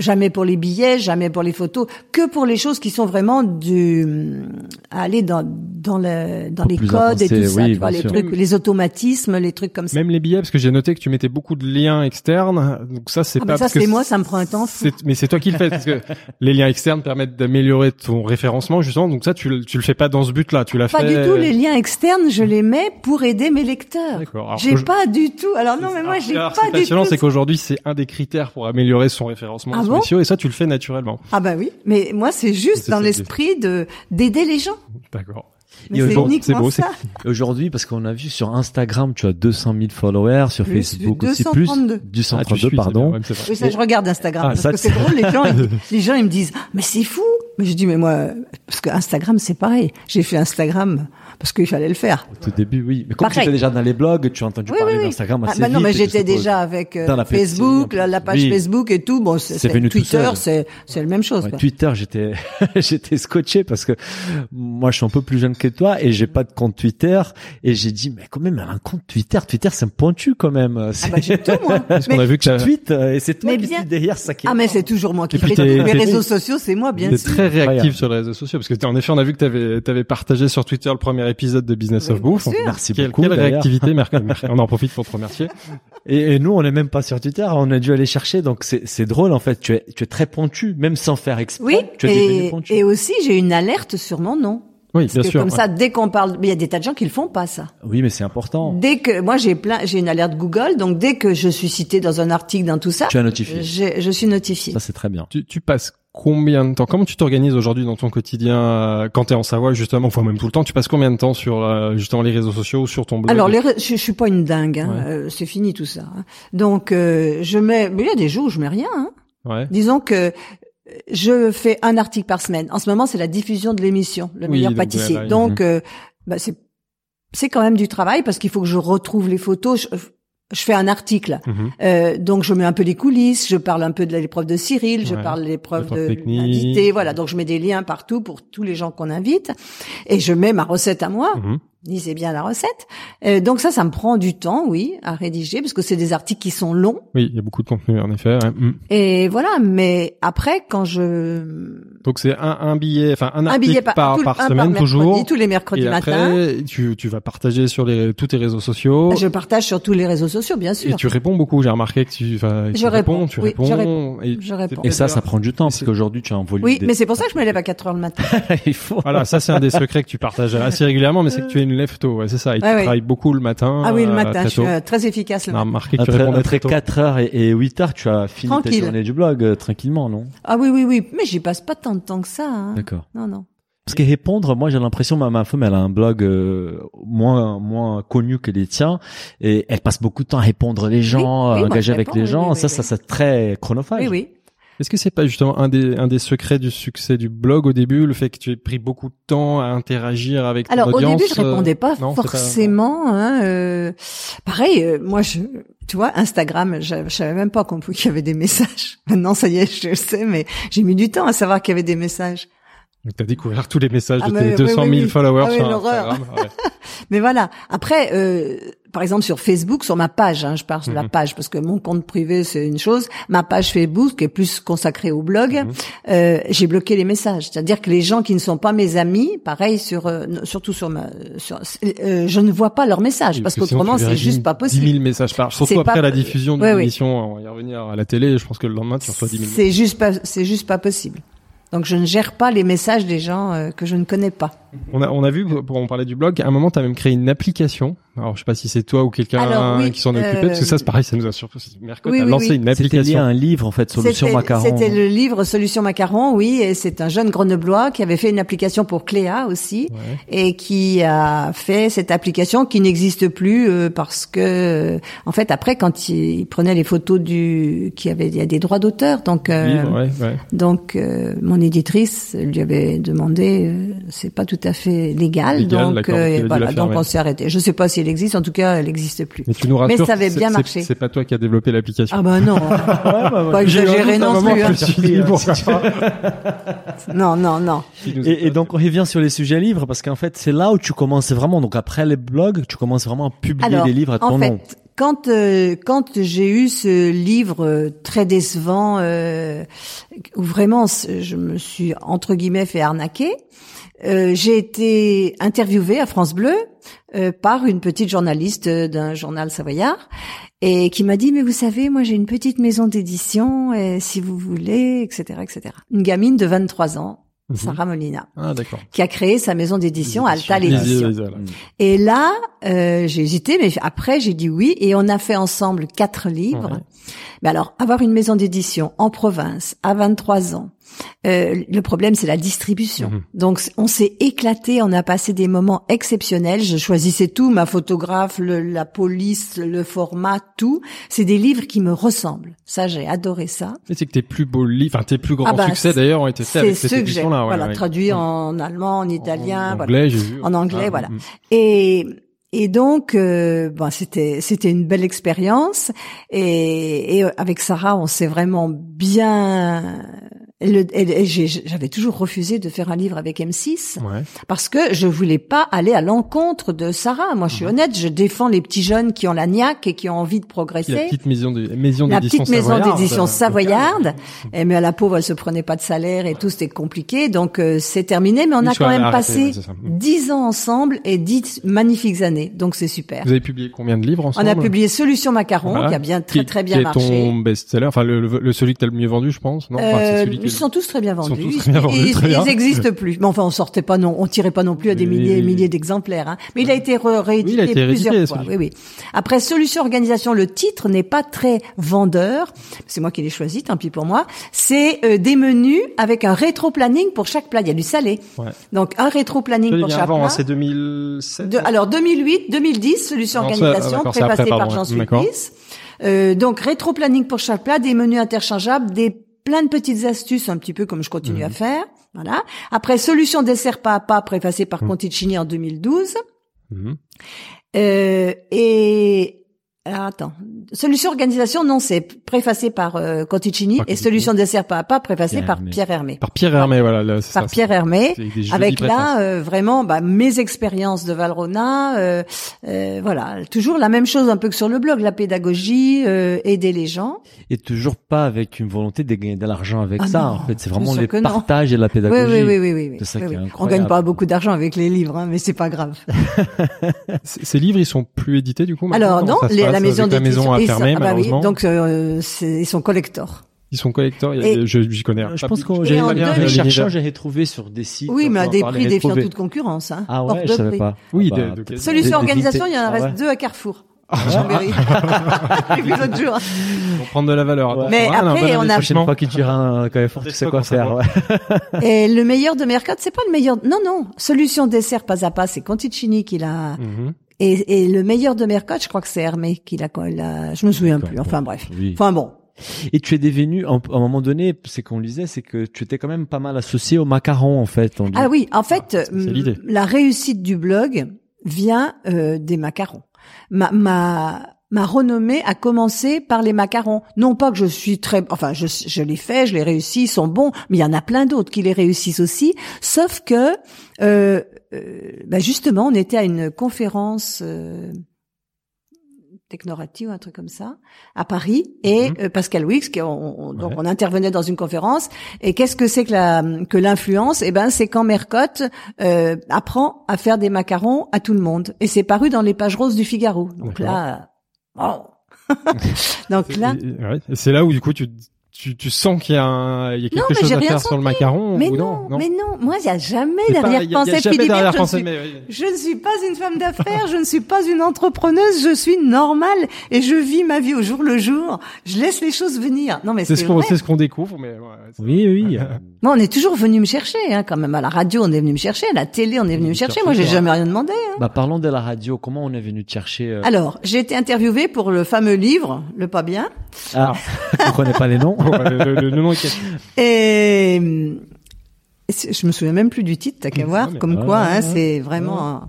jamais pour les billets, jamais pour les photos, que pour les choses qui sont vraiment du à aller dans dans le dans les plus codes et tout ça, tu vois les sûr. trucs, les automatismes, les trucs comme ça. Même les billets, parce que j'ai noté que tu mettais beaucoup de liens externes. Donc ça, c'est Ah, pas mais ça c'est moi, ça me prend un temps fou. mais c'est toi qui le fais parce que les liens externes permettent d'améliorer ton référencement justement. Donc ça, tu le, tu le fais pas dans ce but-là. Tu l'as Pas fait. du tout les liens externes, je les mets pour aider mes lecteurs. J'ai pas du tout. Alors non, mais moi j'ai pas du passionnant, tout. c'est qu'aujourd'hui, c'est un des critères pour améliorer son référencement Ah bon et ça, tu le fais naturellement. Ah bah oui, mais moi c'est juste dans l'esprit de d'aider les gens. D'accord. Mais Et c'est aujourd'hui, uniquement c'est beau, ça. Aujourd'hui, parce qu'on a vu sur Instagram, tu as 200 000 followers, sur Plus, Facebook aussi plus, 232. 232 Ah, suis, pardon. bien. Oui, ça je regarde Instagram Ah, parce ça, que c'est c'est- drôle. Les gens, ils, les gens ils me disent mais c'est fou. Mais je dis mais moi parce que Instagram c'est pareil. J'ai fait Instagram parce qu'il fallait le faire. Au tout début, oui. Mais comme tu étais déjà dans les blogs, tu as entendu Oui, parler oui, oui. d'Instagram Ah, assez bah non, vite, mais j'étais déjà avec euh, Dans la petite Facebook, la, la page oui. Facebook et tout. Bon, c'est Twitter, c'est c'est la même chose. Ouais, quoi. Twitter, j'étais j'étais scotché parce que moi je suis un peu plus jeune que toi et j'ai pas de compte Twitter et j'ai dit mais quand même un compte Twitter, Twitter c'est un pointu quand même. Ah bah j'ai tout moi. Parce qu'on a vu que tu tweets euh, et c'est toi Mais qui bien- derrière ça qui est Ah mais c'est toujours moi qui fais les réseaux sociaux, c'est moi bien T'es sûr. très réactif sur les réseaux sociaux parce que en effet on a vu que t'avais avais partagé sur Twitter le premier épisode de Business Oui, of Bouffe. Merci Quelle, beaucoup. quelle réactivité. On en profite pour te remercier. Et, et nous, on n'est même pas sur Twitter, on a dû aller chercher, donc c'est drôle en fait. Tu es tu es très pointu, même sans faire exprès. Oui, tu et, et aussi j'ai une alerte sur mon nom. Oui, Parce bien que sûr. comme ouais. ça, dès qu'on parle, mais il y a des tas de gens qui le font pas ça. Oui, mais c'est important. Dès que moi j'ai plein, j'ai une alerte Google, donc dès que je suis cité dans un article, dans tout ça, Tu as notifié. je suis notifié. Ça c'est très bien. Tu, tu passes combien de temps Comment tu t'organises aujourd'hui dans ton quotidien euh, quand t'es en Savoie justement, enfin même tout le temps Tu passes combien de temps sur euh, justement les réseaux sociaux ou sur ton blog Alors, les, je, je suis pas une dingue, hein. Ouais. Euh, c'est fini tout ça. hein. Donc, euh, je mets, mais il y a des jours où je mets rien. Hein. Ouais. Disons que je fais un article par semaine. En ce moment, c'est la diffusion de l'émission, le Oui, meilleur donc, pâtissier. Donc, euh, bah, c'est c'est quand même du travail parce qu'il faut que je retrouve les photos. Je- je fais un article. Mhm. Euh, donc je mets un peu les coulisses, je parle un peu de l'épreuve de Cyril, je Ouais. parle de l'épreuve de l'invité, voilà. Donc je mets des liens partout pour tous les gens qu'on invite, et je mets ma recette à moi. Mhm. Lisez bien la recette. Euh, donc ça, ça me prend du temps, oui, à rédiger, parce que c'est des articles qui sont longs. Oui, il y a beaucoup de contenu en effet. ouais. Mhm. Et voilà. Mais après, quand je Donc c'est un, un billet, enfin un un article billet par, par, tout- par un semaine mercredi, toujours. tous les mercredis Et matin. après, tu, tu vas partager sur les, tous tes réseaux sociaux. Je partage sur tous les réseaux sociaux, bien Et sûr. tu réponds beaucoup. J'ai remarqué que tu, enfin, tu Je réponds, tu oui, réponds. je réponds. Et, Je réponds. Et ça, ça prend du temps parce C'est- qu'aujourd'hui, tu as un volume. Oui, des- mais c'est pour ça que je me lève à 4 heures le matin. il faut. Voilà, ça c'est un des secrets que tu partages assez régulièrement, mais c'est que tu es une lève tôt. Ouais, c'est ça. Et Ouais, tu ouais. travailles beaucoup le matin. Ah oui, le euh, matin, très je suis euh, très efficace le matin. remarqué que tu Après, répondais après très tôt. 4 heures et, et 8 heures, tu as fini ta Tranquille. journée du blog euh, tranquillement, non? Ah oui, oui, oui, mais j'y passe pas tant de temps que ça. hein. D'accord. Non, non. Parce que répondre, moi j'ai l'impression, ma, ma femme, elle a un blog euh, moins moins connu que les tiens, et elle passe beaucoup de temps à répondre les gens, Oui, oui, à engager avec réponds, les gens. oui, ça, oui, ça, c'est très chronophage. Oui, oui. Est-ce que c'est pas justement un des un des secrets du succès du blog au début, le fait que tu aies pris beaucoup de temps à interagir avec ton Alors au audience début, je euh, répondais pas non, c'est pas- forcément. hein, euh, pareil, euh, moi, je, tu vois, Instagram, je, je savais même pas qu'on pouvait- qu'il y avait des messages. Maintenant, ça y est, je le sais, mais j'ai mis du temps à savoir qu'il y avait des messages. Donc t'as découvert tous les messages Ah, de tes oui, 200 000 oui, oui. followers Ah sur. Instagram. Ouais. Mais voilà. Après, euh, par exemple sur Facebook, sur ma page, hein, je parle de la Mhm. page parce que mon compte privé c'est une chose, ma page Facebook qui est plus consacrée au blog, Mhm. euh, j'ai bloqué les messages. C'est-à-dire que les gens qui ne sont pas mes amis, pareil sur, euh, surtout sur ma, sur, euh, je ne vois pas leurs messages parce qu'autrement c'est juste pas 10 possible. 000 messages par Surtout après pas- la diffusion de Ouais, oui. l'émission, on va y revenir à la télé, je pense que le lendemain tu reçois 10 000. C'est juste pas, c'est juste pas possible. Donc je ne gère pas les messages des gens euh, que je ne connais pas. On a, on a vu, pour on parlait du blog, à un moment, tu as même créé une application. Alors, je sais pas si c'est toi ou quelqu'un oui, qui s'en occupait, euh, parce que ça, c'est pareil, ça nous a surpris. Mercotte oui, a oui, lancé oui. une application. un livre en fait, Solution Macaron. C'était le livre Solution Macaron, oui, et c'est un jeune grenoblois qui avait fait une application pour Cléa aussi, Ouais. et qui a fait cette application qui n'existe plus euh, parce que, euh, en fait, après, quand il, il prenait les photos du, qui avait, il y a des droits d'auteur, donc, euh, Livre, ouais, ouais. donc euh, mon éditrice lui avait demandé, euh, c'est pas tout à fait légal, Légal, donc euh, voilà, donc on s'est arrêté. Je sais pas si elle existe, en tout cas, elle n'existe plus. Mais tu nous Mais rassures. ça avait bien marché. C'est pas toi qui as développé l'application. Ah bah non, pas exagérer non plus. hein. Non, non, non. Et, et donc on revient sur les sujets livres parce qu'en fait c'est là où tu commences vraiment. Donc après les blogs, tu commences vraiment à publier Alors, des livres à ton en fait, nom. quand euh, quand j'ai eu ce livre euh, très décevant euh, où vraiment je me suis entre guillemets fait arnaquer, euh, j'ai été interviewée à France Bleu euh, par une petite journaliste euh, d'un journal savoyard et qui m'a dit mais vous savez moi j'ai une petite maison d'édition et si vous voulez etc etc une gamine de 23 ans Mhm. Sarah Molina Ah, d'accord. qui a créé sa maison d'édition Alta l'édition et là, euh, j'ai hésité, mais après j'ai dit oui, et on a fait ensemble quatre livres. Ouais. Mais alors, avoir une maison d'édition en province à 23 ans, euh, le problème c'est la distribution. Mhm. Donc on s'est éclaté, on a passé des moments exceptionnels. Je choisissais tout, ma photographe, le- la police, le format, tout. C'est des livres qui me ressemblent. Ça, j'ai adoré ça. Mais c'est que tes plus beaux livres, enfin tes plus grands Ah bah, succès d'ailleurs ont été faits avec cette ceux que j'ai, édition-là. ouais, voilà, ouais. traduits Ouais. en allemand, en italien, en voilà. anglais, j'ai vu. En anglais, Ah, voilà. mm. Et et donc, euh, bon, c'était c'était une belle expérience. Et, et avec Sarah, on s'est vraiment bien. J'avais toujours refusé de faire un livre avec M6 Ouais. parce que je voulais pas aller à l'encontre de Sarah. Moi, je Mhm. suis honnête, je défends les petits jeunes qui ont la niaque et qui ont envie de progresser. La petite maison de- maison La d'édition petite maison savoyarde, d'édition savoyarde. Et mais à la pauvre, elle se prenait pas de salaire et tout, c'était compliqué. Donc euh, c'est terminé, mais on a quand même arrêté, passé ça. dix ans ensemble et dix magnifiques années. Donc c'est super. Vous avez publié combien de livres ensemble On a publié Solution Macaron, Voilà. qui a bien très très bien qui est marché. ton best-seller, enfin le, le, celui que t'as le mieux vendu, je pense. Non, Enfin, Euh, celui qui est ils sont tous très bien Ils sont vendus. tous très bien vendus, ils, très bien. ils existent plus. Mais enfin, on sortait pas non, on tirait pas non plus à des Oui, milliers et milliers d'exemplaires. Hein. Mais il a été réédité Oui, il a été plusieurs réédité, fois. Oui, oui. Après, Solution Organisation, le titre n'est pas très vendeur. C'est moi qui l'ai choisi, tant pis pour moi. C'est euh, des menus avec un rétro-planning pour chaque plat. Il y a du salé. Ouais. Donc un rétro-planning pour chaque avant, hein, plat. c'est 2007. De- alors 2008, 2010, solution organisation, après, préfacé par Jean. Sulpice. Euh, donc rétro-planning pour chaque plat, des menus interchangeables, des plein de petites astuces, un petit peu comme je continue Mhm. à faire. Voilà. Après solution dessert pas à pas, préfacé par Mhm. Conticini en 2012. Mhm. Euh, et alors attends, solution organisation non, c'est préfacé par euh, Conticini Par et Conticini. solution dessert pas à pas préfacé Pierre par Hermé. Pierre Hermé. Par Pierre Hermé, voilà. là, Par ça, Pierre Hermé, avec là euh, vraiment bah, mes expériences de Valrhona, euh, euh, voilà, toujours la même chose un peu que sur le blog, la pédagogie, euh, aider les gens. Et toujours pas avec une volonté de gagner de l'argent avec Ah ça. non, en fait, c'est vraiment non. partages et la pédagogie. oui, oui, oui, oui. oui. C'est ça Oui, qui est oui. On gagne pas beaucoup d'argent avec les livres, hein, mais c'est pas grave. Ces livres, ils sont plus édités du coup. maintenant Alors non, les- la maison la maison a fermé ah bah oui, malheureusement. donc euh, ils sont collector. Ils sont collecteurs. Et- Je j'y connais. Je pas pense que en bien les chercheurs, j'ai trouvé sur des sites. Oui, mais à des prix défiant toute concurrence. Hein. Ah ouais, je savais prix. Oui, pas. Ah bah, de- de- peut-être Solution organisation, il y en reste Ah ouais. deux à Carrefour. J'ai vu l'autre jour. Pour prendre de la valeur. Ouais. Mais un après, on a- La prochaine investissement. fois que tu iras un Carrefour, tu sais quoi faire. ouais. Et le meilleur de Mercat, c'est pas le meilleur. Non, non. Solution dessert pas à pas, c'est Conticini qui l'a. Mhm. Et, et le meilleur de Mercat, je crois que c'est Hermé qui l'a. Je me souviens plus. Enfin bref. Oui. Enfin bon. Et tu es devenu, en- à un moment donné, c'est qu'on lisait, c'est que tu étais quand même pas mal associé au macaron, en fait. on. Ah oui, en fait, c'est- c'est hum, la réussite du blog vient euh, des macarons. Ma, ma, ma renommée a commencé par les macarons. Non pas que je suis très, enfin, je, je les fais, je les réussis, ils sont bons, mais il y en a plein d'autres qui les réussissent aussi. Sauf que, euh, bah justement, on était à une conférence. Euh, Technorati ou un truc comme ça à Paris et Mhm. euh, Pascal Wix qui on, on- donc Ouais. on intervenait dans une conférence et qu'est-ce que c'est que la que l'influence? Eh ben c'est quand Mercotte euh, apprend à faire des macarons à tout le monde et c'est paru dans les pages roses du Figaro. Donc là, oh. donc là, ouais. C'est là où du coup tu tu, tu sens qu'il y a, un, il y a quelque mais chose à faire sur le macaron mais ou non, non, mais non, moi il y a jamais d'arrière-pensée jamais Philippe. Je, ne d'arrière-pensée, suis- mais je ne suis pas une femme d'affaires, je ne suis pas une entrepreneuse, je suis normale et je vis ma vie au jour le jour. Je laisse les choses venir. Non mais C'est c'est ce qu'on vrai. c'est ce qu'on découvre, mais ouais, c'est- Oui, oui. euh, Moi, on est toujours venu me chercher, hein, quand même. À la radio, on est venu me chercher. À la télé, on est venu me chercher. Moi, j'ai jamais rien demandé. hein. bah, parlons de la radio. Comment on est venu te chercher euh, Alors, j'ai été interviewée pour le fameux livre, Le Pas Bien. Ah, on connaît pas les noms. Ouais, le, le- le nom est caché. Et je me souviens même plus du titre, t'as qu'à voir, comme Ah, quoi, hein, c'est vraiment.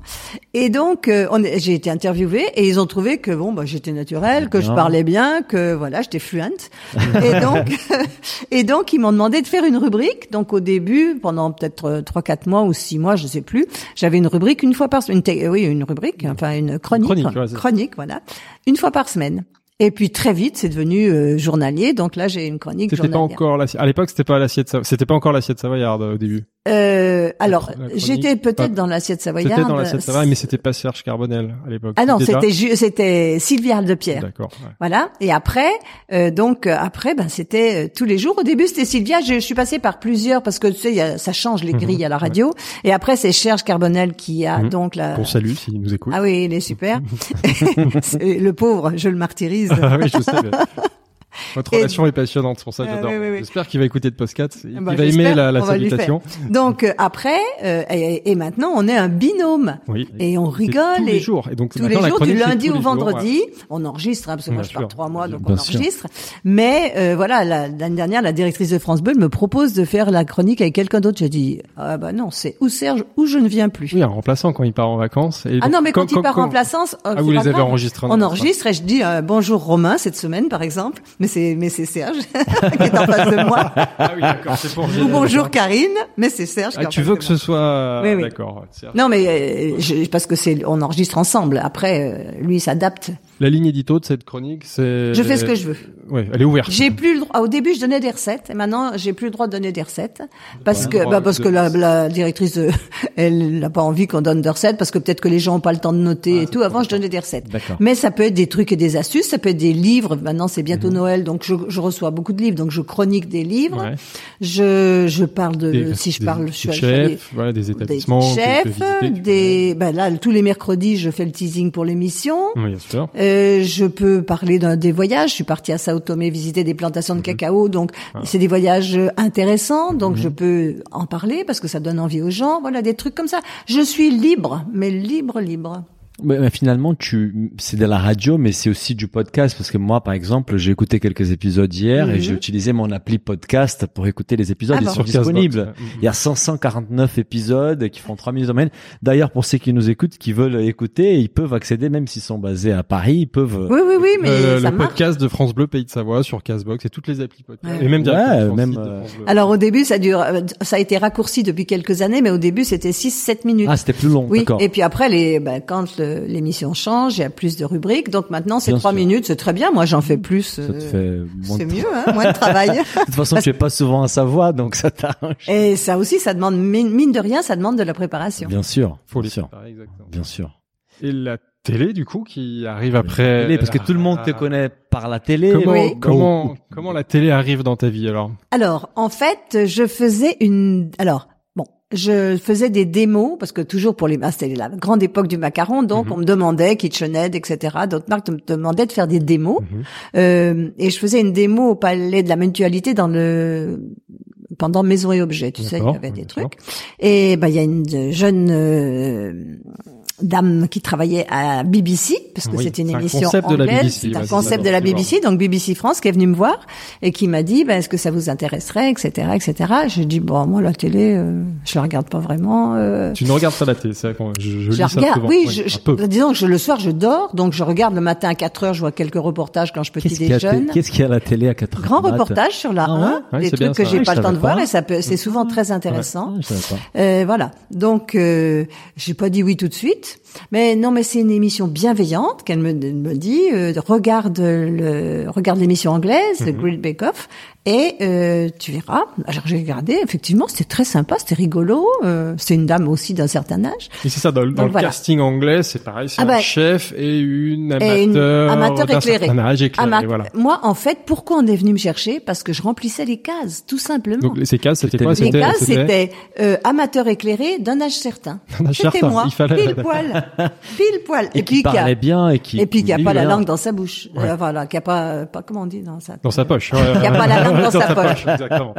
Et donc, euh, j'ai été interviewée et ils ont trouvé que bon, bah, j'étais naturelle, que je parlais bien, que voilà, j'étais fluente. et donc, et donc, ils m'ont demandé de faire une rubrique. Donc, au début, pendant peut-être euh, trois, quatre mois ou six mois, je sais plus, j'avais une rubrique une fois par semaine. Une, oui, une rubrique, enfin une chronique, ouais, chronique, voilà, une fois par semaine. Et puis très vite, c'est devenu euh, journalier. Donc là, j'ai une chronique C'était pas journalière. encore. À l'époque, c'était pas l'assiette. C'était pas encore l'assiette savoyarde au début. Euh, alors, j'étais peut-être dans l'assiette savoyarde. C'était dans l'assiette savoyarde, mais c'était pas Serge Carbonel à l'époque. Ah non, c'était c'était Sylvie Aldepierre. D'accord. ouais. Voilà. Et après, euh, donc euh, après, ben c'était euh, tous les jours. Au début, c'était Sylvia. Je, je suis passée par plusieurs parce que tu sais, il y a- ça change les grilles à la radio. Et après, c'est Serge Carbonel qui a Mhm. donc la. Qu'on salue s'il nous écoute. Ah oui, il est super. Le pauvre, je le martyrise. Ah oui, je sais. Votre Et- relation est passionnante, c'est pour ça que Ah, j'adore. oui, oui, oui. J'espère qu'il va écouter de podcast. Il Ah bah, va aimer la, la salutation. Donc euh, après, euh, et, et maintenant, on est un binôme. Oui. Et on rigole. tous et les jours. Et donc tous les jours, du lundi au jours, vendredi. On enregistre, hein, parce que moi je pars sûr. trois mois, donc Bien on sûr. enregistre. Mais euh, voilà, la- l'année dernière, la directrice de France Bleu me propose de faire la chronique avec quelqu'un d'autre. J'ai dit, ah bah non, c'est ou Serge ou je ne viens plus. Oui, un remplaçant quand il part en vacances. Et ah non, mais quand, quand- il part en remplaçance, euh, Ah, vous les avez enregistrés en On enregistre et je dis euh, bonjour Romain cette semaine par exemple, mais c'est mais c'est Serge qui est en face de moi. Ah oui, d'accord, c'est pour Ou bonjour Karine, mais c'est Serge. qui Ah, en tu veux que moi. ce soit Oui, oui. d'accord. Non, mais euh, je, parce que c'est on enregistre ensemble. Après, euh, lui il s'adapte. La ligne édito de cette chronique, c'est. Je fais ce que je veux. Ouais, elle est ouverte. J'ai plus le droit. Au début, je donnais des recettes, et maintenant, j'ai plus le droit de donner des recettes parce que, bah, parce de- que la, la directrice, euh, elle n'a pas envie qu'on donne des recettes parce que peut-être que les gens ont pas le temps de noter et tout. Avant, je donnais des recettes. D'accord. Mais ça peut être des trucs et des astuces, ça peut être des livres. Maintenant, c'est bientôt Noël, donc je, je reçois beaucoup de livres, donc je chronique des livres. Ouais. Je, je parle de, Des- si je des- parle, des je suis allée- chefs, voilà, des des établissements. peux chefs, visiter, des, ben là, tous les mercredis, je fais le teasing pour l'émission. Oui, bien sûr. Euh, je peux parler d'un des voyages. Je suis partie à Sao Tomé visiter des plantations de cacao, donc c'est des voyages euh, intéressants. Donc je peux en parler parce que ça donne envie aux gens. Voilà des trucs comme ça. Je suis libre, mais libre, libre. Mais, mais finalement, tu, c'est de la radio, mais c'est aussi du podcast parce que moi, par exemple, j'ai écouté quelques épisodes hier et Mhm. j'ai utilisé mon appli podcast pour écouter les épisodes. Ah Ils bon. sont disponibles. Il y a 549 épisodes qui font 3 minutes de moyenne. D'ailleurs, pour ceux qui nous écoutent, qui veulent écouter, ils peuvent accéder, même s'ils sont basés à Paris, ils peuvent. Oui, oui, oui, mais Euh, ça le marche. podcast de France Bleu Pays de Savoie sur Castbox et toutes les applis podcast Ouais. et même directement Ouais, même, euh. Alors au début, ça dure, euh, ça a été raccourci depuis quelques années, mais au début c'était 6-7 minutes. Ah, c'était plus long. oui, D'accord. et puis après, les, ben, quand le- l'émission change, il y a plus de rubriques. Donc maintenant, c'est trois minutes, c'est très bien. Moi, j'en fais plus. Ça te euh, fait moins de C'est mieux, hein, moins de travail. De toute façon, tu es pas souvent à Savoie, donc ça t'arrange. et ça aussi, ça demande mine de rien, ça demande de la préparation. Bien sûr. Faut bien sûr. préparer. Bien sûr. Et la télé, du coup, qui arrive après. Télé, parce que tout le monde te Ah. connaît par la télé. Comment, Oui. comment, comment la télé arrive dans ta vie alors? Alors, en fait, je faisais une. Alors, je faisais des démos parce que toujours pour les. Ah, c'était la grande époque du macaron, donc Mhm. on me demandait KitchenAid, etc. D'autres marques me demandaient de faire des démos. Mhm. Euh, et je faisais une démo au Palais de la Mutualité dans le pendant Maison et Objets, tu sais, il y avait des trucs. Et ben il y a une jeune euh, dame qui travaillait à BBC parce que Oui, une c'est un émission concept de la anglaise, BBC, c'est un concept de la BBC, donc BBC France qui est venue me voir et qui m'a dit ben est-ce que ça vous intéresserait, etc., etc. J'ai dit bon moi la télé euh, je la regarde pas vraiment. euh, Tu ne regardes pas la télé, c'est vrai qu'on je, je, je lis la ça regarde, souvent. oui, Oui, je, un je- peu. disons que je, le soir je dors, donc je regarde le matin à 4 heures, je vois quelques reportages quand je petit Qu'est-ce qu'il y a, déjeune. qu'est-ce qu'il y a à la télé à 4 heures Grand reportage sur la Ah 1, ouais Ouais, des trucs que ça. j'ai Ouais, pas le temps de voir et ça peut, c'est souvent très intéressant. Ah. Euh, voilà. Donc, euh, j'ai pas dit oui tout de suite, mais non, mais c'est une émission bienveillante qu'elle me, me dit. euh, regarde le, regarde l'émission anglaise, The Mhm. Great Bake Off, et euh, tu verras. Alors j'ai regardé. Effectivement, c'était très sympa, c'était rigolo. Euh, c'est une dame aussi d'un certain âge. Et c'est ça, dans, le- dans Donc le voilà. casting anglais, c'est pareil, c'est Ah un bah, chef et une amateur, et une amateur d'un éclairée. certain âge éclairée, Ama- voilà. Moi, en fait, pourquoi on est venu me chercher? Parce que je remplissais les cases, tout simplement. Donc ces cases, c'était C'était quoi? Les C'était cases, c'était euh, amateur éclairé d'un âge certain. D'un âge C'était certain, moi, il fallait- pile poil, pile poil. Et, qui puis qui a- parlait bien et qui. et puis qui a oui, pas la voilà. langue dans sa bouche, Ouais. Euh, voilà, qui a pas, pas comment on dit dans sa dans sa poche. Il a pas la dans sa poche. Exactement.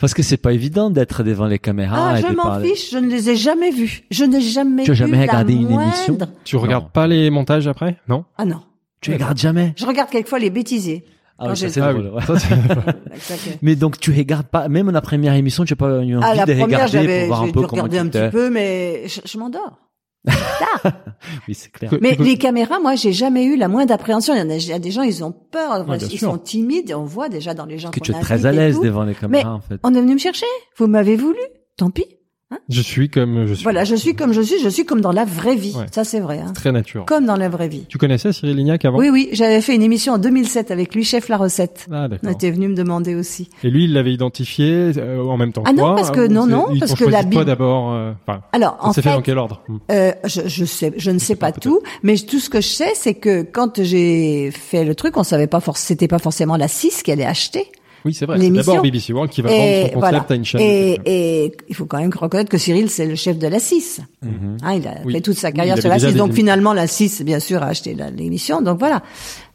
Parce que c'est pas évident d'être devant les caméras. Ah, et je m'en parler. fiche, je ne les ai jamais vus. Je n'ai jamais Tu as vu jamais la regardé une moindre. émission Tu regardes Non. pas les montages après? Non? Ah non. Tu regardes jamais? Je regarde quelquefois les bêtisiers. Ah, oui, ça, j'ai- Ah drôle, oui. ouais. Ça, Mais donc tu regardes pas, même la première émission, tu as pas eu envie Ah, la de première, regarder pour voir un j'ai peu dû comment regarder tu un petit peu, mais je, je m'endors. Oui, c'est clair. Que- Mais les caméras, moi, j'ai jamais eu la moindre appréhension. Il y en a, il y a des gens, ils ont peur, Ouais, ils sûr. sont timides, et on voit déjà dans les gens que qu'on tu es très à l'aise devant les caméras, en fait. On est venu me chercher. Vous m'avez voulu. Tant pis. Je suis comme je suis. Voilà, je suis comme je suis. Je suis comme dans la vraie vie. Ouais. Ça, c'est vrai. Hein. Très naturel. Comme dans la vraie vie. Tu connaissais Cyril Lignac avant? Oui, oui. J'avais fait une émission en 2007 avec lui, chef la recette. Ah On d'accord. était venu me demander aussi. Et lui, il l'avait identifié euh, en même temps Ah que non, parce que- non, non, parce que la Bible- d'abord. euh, Alors, en fait fait, dans quel ordre? Euh, je, je sais, je ne sais pas tout, mais tout ce que je sais, c'est que quand j'ai fait le truc, on savait pas forcément, c'était pas forcément la 6 qui allait acheter. Oui, c'est vrai. C'est d'abord BBC World qui va vendre Et son concept voilà. à une chaîne. Et, et il faut quand même reconnaître que Cyril, c'est le chef de la 6. Mhm. Hein, il a Oui. fait toute sa carrière sur la avait déjà 6. des Donc finalement, la 6, bien sûr, a acheté l'émission. Donc voilà.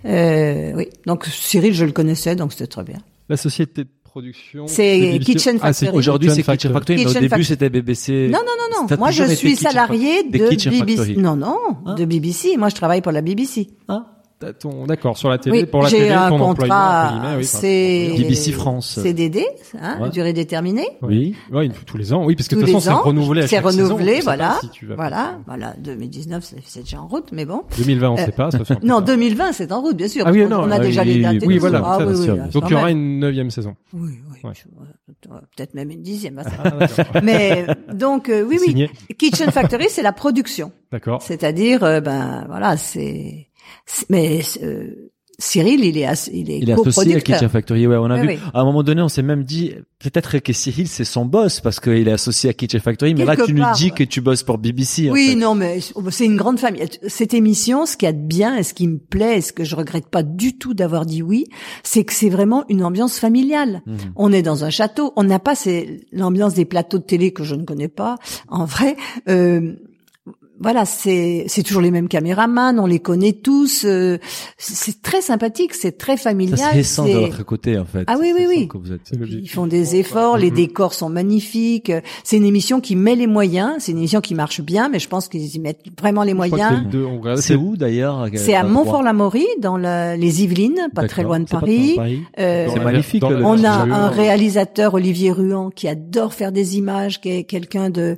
Euh, oui. Donc Cyril, je le connaissais, donc c'était très bien. La société de production. C'est Kitchen Ah, c'est Factory. Aujourd'hui, c'est Kitchen Factory. Factory, mais au début, c'était BBC. Non, non, non, non. Moi, je suis salarié de Kitchen BBC. Factory. Non, non, Hein de BBC. Moi, je travaille pour la BBC. Ah, T'as ton- D'accord, sur la télé, Oui, pour la j'ai télé, un ton employeur, contrat, guillemets, oui, c'est BBC France. CDD, hein, Ouais. durée déterminée. oui. Oui, tous les ans. Oui, parce que de Tous toute les façon, c'est renouvelé à c'est chaque renouvelé, voilà, si tu vas voilà, voilà. 2019, c'est déjà en route, mais bon. 2020, on Euh, sait pas. ça fait Non, tard. 2020, c'est en route, bien sûr. Ah oui, non, qu'on a déjà les dates. oui, voilà, Ah Donc il y aura une neuvième saison. Oui, oui. Ouais. euh, Peut-être même une dixième. hein. Ah. Mais donc euh, oui, oui. Signé. Kitchen Factory, c'est la production. D'accord. C'est-à-dire, euh, ben voilà, c'est. Mais euh, Cyril, il est, as- il est, Il est associé à. Kitchen Factory. Ouais, on a Oui, vu. oui. À un moment donné, on s'est même dit, peut-être que Cyril, c'est son boss parce qu'il est associé à Kitchen Factory. Mais là, Quelque tu nous part, dis ouais. que tu bosses pour BBC. en Oui, fait. non, mais c'est une grande famille. Cette émission, ce qu'il y a de bien et ce qui me plaît et ce que je regrette pas du tout d'avoir dit oui, c'est que c'est vraiment une ambiance familiale. Mhm. On est dans un château. On n'a pas c'est l'ambiance des plateaux de télé que je ne connais pas. En vrai, euh, voilà, c'est c'est toujours les mêmes caméramans, on les connaît tous. euh, c'est très sympathique, c'est très familial. Ça se ressent de c'est- votre côté, en fait. Ah oui, oui, oui. vous êtes- Ils font des efforts, les Mhm. décors sont magnifiques. C'est une émission qui met les moyens. C'est une émission qui marche bien, mais je pense qu'ils y mettent vraiment les Je moyens. c'est où, d'ailleurs? C'est à Montfort-l'Amaury, dans la- les Yvelines, pas très loin de Paris. Euh, C'est magnifique, dans on a un réalisateur, Olivier Ruan, qui adore faire des images, qui est quelqu'un de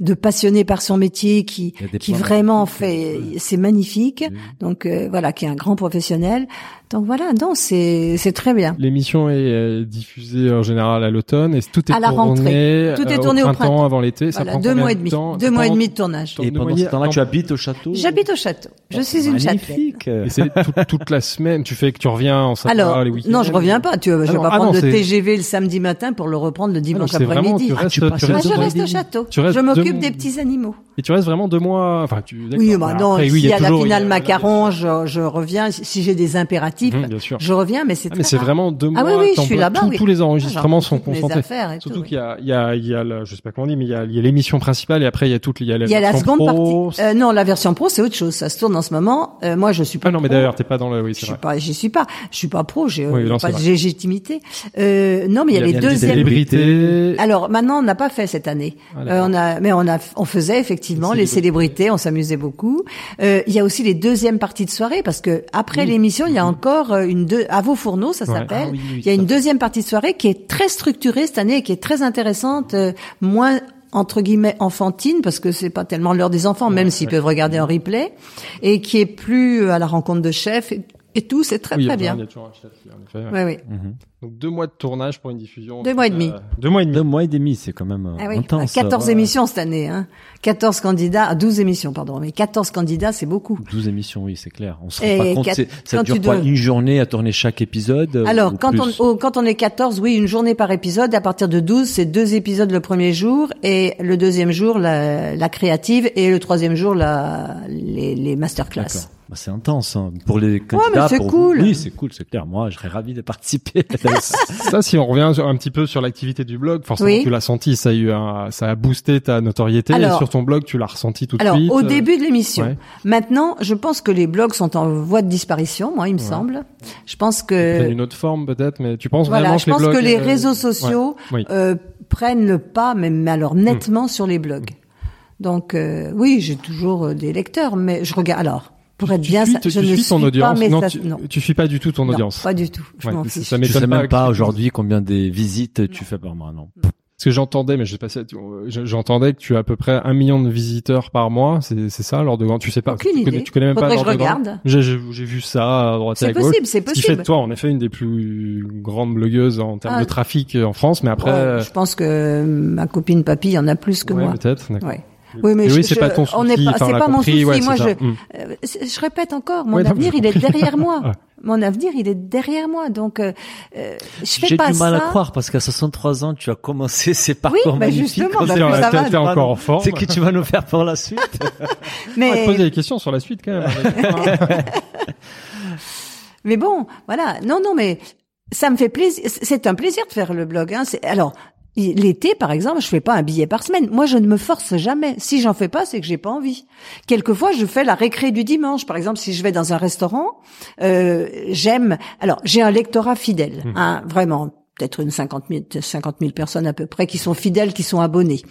de passionné par son métier, qui qui vraiment fait, c'est magnifique. Donc euh, voilà, qui est un grand professionnel. Donc voilà, non, c'est c'est très bien. L'émission est euh, diffusée en général à l'automne et tout est À la tourné, rentrée. Tout est euh, tourné au printemps, printemps. avant l'été? Ça prend deux mois et de demi, temps? Deux mois et demi de tournage. Et pendant ce temps-là, temps- tu habites au château? J'habite au château. Je suis une châtelaine. Magnifique. Et c'est toute, toute la semaine. Tu fais que tu reviens en Alors, les week-ends? non, je reviens pas. Tu, je vais Ah non, pas ah non, prendre le c'est- TGV le samedi matin pour le reprendre le Ah non, dimanche après-midi. tu Ah, restes, Ah, au château. Je m'occupe des petits animaux. Et tu restes vraiment deux mois. Enfin, tu. Oui, bah non, Après, oui, il s'il y a la toujours- il finale a- macaron, je, je reviens. Si j'ai des impératifs, Mhm, bien sûr. je reviens, mais c'est Ah, mais c'est vraiment deux mois. Ah oui, oui, je suis là-bas, Tous, oui. tous les enregistrements Ah, sont concentrés. Surtout tout, qu'il y a, il y a, il y a, la- je sais pas comment on dit, mais il y a, il l'émission principale et après il y a toute, il y a la, Il y a la version seconde pro. partie. Euh, non, la version pro, c'est autre chose. Ça se tourne en ce moment. Euh, moi, je suis pas. ah non, mais d'ailleurs, t'es pas dans le, oui, c'est vrai. pas, j'y suis pas. Je suis pas pro. J'ai euh, pas de légitimité. Euh, non, mais il y a, les Il deuxièmes. Alors maintenant, on n'a pas fait cette année. Ah, Euh, on a, mais on a, on faisait effectivement Les les célébrités. On s'amusait beaucoup. Euh, il y a aussi les deuxièmes parties de soirée parce que après l'émission, il y a encore euh, une deux à vos fourneaux, ça s'appelle. Ah oui, oui, il y a une deuxième partie de soirée qui est très structurée cette année et qui est très intéressante, euh, moins entre guillemets enfantine parce que c'est pas tellement l'heure des enfants, même s'ils peuvent regarder en replay, et qui est plus à la rencontre de chefs et, et tout. C'est très très bien. il y a toujours un chef, en effet, ouais. Oui, oui. Donc deux mois de tournage pour une diffusion. Deux mois et demi. Euh, deux mois et demi. Deux mois et demi, c'est quand même euh, Ah oui, intense. 14 ouais. émissions cette année, hein. 14 candidats, ah, 12 émissions, pardon, mais 14 candidats, c'est beaucoup. 12 émissions, oui, c'est clair. On se Et rend pas compte. quatre- c'est- Ça quand dure tu pas dois- une journée à tourner chaque épisode euh, Alors, quand on, oh, quand on est 14, oui, une journée par épisode. À partir de 12, c'est deux épisodes le premier jour et le deuxième jour, la, la créative et le troisième jour, la, les, les masterclass. D'accord. Bah, c'est intense hein. pour les candidats. mais c'est pour cool. Vous. Oui, c'est cool, c'est clair. Moi, je serais ravi de participer. Ça, si on revient un petit peu sur l'activité du blog, forcément Oui. tu l'as senti, ça a eu un, ça a boosté ta notoriété. Alors- et sur ton blog, tu l'as ressenti tout de Alors, suite. au euh, début de l'émission. ouais. Maintenant, je pense que les blogs sont en voie de disparition, moi, il me semble. Je pense que, une autre forme peut-être, mais tu penses voilà, vraiment je que les pense blogs, que les euh, réseaux sociaux ouais, euh, prennent le pas, mais, mais alors nettement sur les blogs. Donc, euh, oui, j'ai toujours des lecteurs, mais je regarde. Alors, pour être tu bien, suis, ça- tu je ne suis ton audience. pas, non, ça- tu, non. tu suis pas du tout ton Non, audience. pas du tout. Je Ouais, m'en ça- fiche. ça m'étonne sais même pas aujourd'hui combien des visites tu fais par mois, non. Parce que j'entendais, mais je sais pas si je- j'entendais que tu as à peu près un million de visiteurs par mois. C'est c'est ça, lors de grand. Tu sais pas. Aucune tu, connais, idée. tu connais même Faudrait pas. que je l'ordre de grandeur regarde. J'ai vu ça à droite et à C'est gauche. possible, c'est Ce qui fait possible. de toi, en effet, une des plus grandes blogueuses en termes Ah. de trafic en France. Mais après, Ouais, je pense que ma copine papy en a plus que ouais, moi. peut-être. Ouais. Oui, mais oui, c'est pas ton on souci, pas, enfin, on c'est l'a pas mon souci. ouais, moi, c'est je, ça. Mm. euh, je répète encore, mon Ouais, avenir, j'ai il est derrière moi. Ouais. Mon avenir, il est derrière moi. Donc, euh, euh, je fais J'ai pas du mal ça. à croire parce qu'à 63 ans, tu as commencé ces Oui, parcours bah, magnifiques. justement, On bah, ça va. T'es encore en forme. C'est que tu vas nous faire pour la suite. On va Mais, te poser des questions sur la suite quand même. mais bon, voilà. Non, non, mais ça me fait plaisir. C'est un plaisir de faire le blog. Hein. C'est- Alors, l'été, par exemple, je fais pas un billet par semaine. Moi, je ne me force jamais. Si j'en fais pas, c'est que j'ai pas envie. Quelquefois, je fais la récré du dimanche. Par exemple, si je vais dans un restaurant, euh, j'aime. Alors, j'ai un lectorat fidèle, hein, vraiment. Peut-être une 50 000, 50 000 personnes à peu près qui sont fidèles, qui sont abonnés.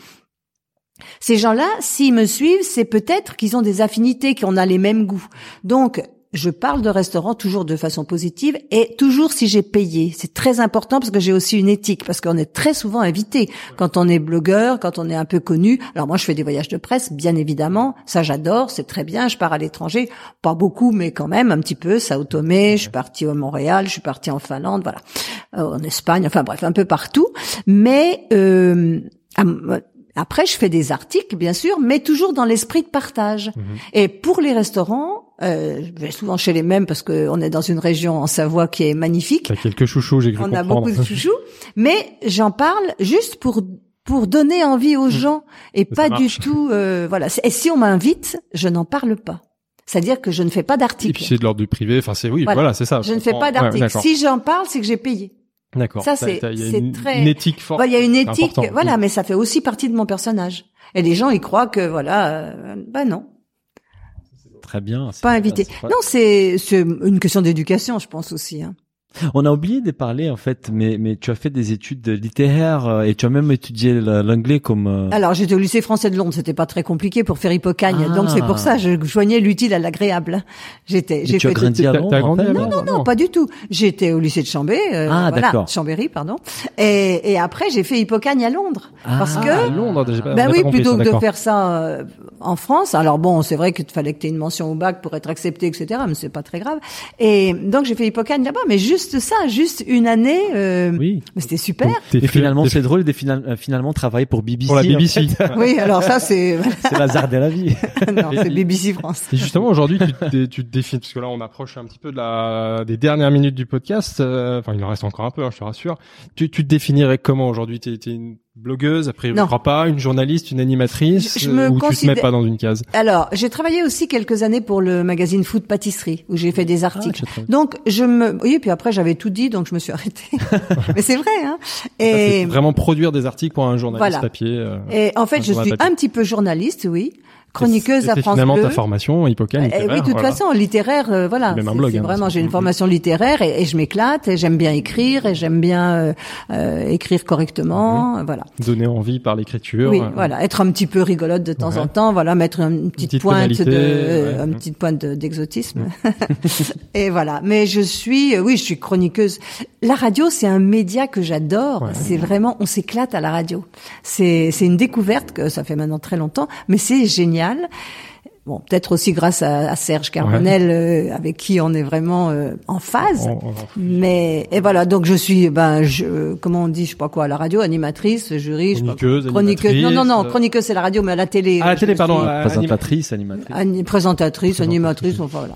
Ces gens-là, s'ils me suivent, c'est peut-être qu'ils ont des affinités, qu'on a les mêmes goûts. Donc, je parle de restaurant toujours de façon positive et toujours si j'ai payé. C'est très important parce que j'ai aussi une éthique, parce qu'on est très souvent invité quand on est blogueur, quand on est un peu connu. Alors moi, je fais des voyages de presse, bien évidemment. Ça, j'adore, c'est très bien. Je pars à l'étranger, pas beaucoup, mais quand même un petit peu. Sao Tomé, je suis partie au Montréal, je suis partie en Finlande, voilà, Euh, en Espagne, enfin bref, un peu partout. Mais euh, à- après, je fais des articles, bien sûr, mais toujours dans l'esprit de partage. Et pour les restaurants, euh, je vais souvent chez les mêmes parce qu'on est dans une région en Savoie qui est magnifique. T'as quelques chouchous, j'ai cru On a beaucoup de chouchous, mais j'en parle juste pour pour donner envie aux gens et Ça pas du tout. euh, voilà. Et si on m'invite, je n'en parle pas. C'est-à-dire que je ne fais pas Et d'article. puis c'est de l'ordre du privé. Enfin, c'est oui, Voilà. voilà, c'est ça. Je ne fais pas d'article. si j'en parle, c'est que j'ai payé. D'accord. Ça, c'est- très- une éthique forte. Il y a une éthique, voilà, Mm. mais ça fait aussi partie de mon personnage. Et les gens, ils croient que voilà, euh, bah non, Très bien. pas invité. pas- Non, c'est c'est une question d'éducation, je pense aussi. Hein. On a oublié de parler en fait, mais mais tu as fait des études littéraires euh, et tu as même étudié la- l'anglais comme. euh, Alors, j'étais au lycée français de Londres, c'était pas très compliqué pour faire Hippocagne, Ah. donc c'est pour ça je joignais l'utile à l'agréable. J'étais, j'ai tu as fait grandi à Londres. grandi fait à Londres Non, pas du tout. J'étais au lycée de Chambé, euh, Ah, voilà, d'accord. Chambéry, pardon. Et, et après, j'ai fait Hippocagne à Londres, Ah, parce Ah, que à Londres, j'ai pas- Ben oui, pas compris plutôt ça, que de faire ça euh, en France. Alors bon, c'est vrai qu'il fallait que tu aies une mention au bac pour être accepté, etc. Mais c'est pas très grave. Et donc j'ai fait Hippocagne là-bas, mais juste ça, juste une année. euh, Oui. Mais c'était super. Et fait- finalement, c'est drôle de final- euh, finalement travailler pour BBC. pour la en BBC. fait. Oui, alors ça c'est c'est l'hasard de la vie. non, c'est BBC France. Et justement, aujourd'hui, tu, te dé- tu te définis, parce que là, on approche un petit peu de la, des dernières minutes du podcast. euh, Enfin, il en reste encore un peu, hein, je te rassure. Tu, tu te définirais comment aujourd'hui? T'es es une blogueuse, après, je crois pas, une journaliste, une animatrice, Je- je me euh, ou tu te mets pas dans une case Alors, j'ai travaillé aussi quelques années pour le magazine Food Pâtisserie, où j'ai fait des Ah, articles. donc je me, oui, puis après j'avais tout dit, donc je me suis arrêtée. mais c'est vrai, hein. Ça, Et vraiment produire des articles pour un journaliste Voilà. papier. euh, Et en fait, je suis papier. un petit peu journaliste, oui, chroniqueuse à France finalement Bleu. ta formation, Hippocane, Eh oui, de toute voilà. façon, littéraire, euh, voilà. Même un blog, hein, vraiment, j'ai une formation littéraire et, et je m'éclate et j'aime bien écrire et j'aime bien euh, euh, écrire correctement, voilà. Donner envie par l'écriture. Oui, euh, voilà, être un petit peu rigolote de temps Ouais. en temps, voilà, mettre une petite, petite pointe tonalité, de, euh, ouais. une petite pointe de- d'exotisme. et voilà. Mais je suis, euh, oui, je suis chroniqueuse. La radio, c'est un média que j'adore. Ouais. C'est vraiment, on s'éclate à la radio. C'est, c'est une découverte que ça fait maintenant très longtemps, mais c'est génial. Bon, peut-être aussi grâce à, à Serge Carbonel, euh, avec qui on est vraiment euh, en phase. on- on- Mais et voilà, donc je suis, ben, je, comment on dit, je sais pas quoi, à la radio, animatrice, jury, je pas. Chroniqueuse, chroniqueuse. Non, non, non, euh, chroniqueuse c'est la radio, mais à la télé. À la télé, suis pardon, Présentatrice, animatrice. ani- présentatrice, animatrice, enfin voilà.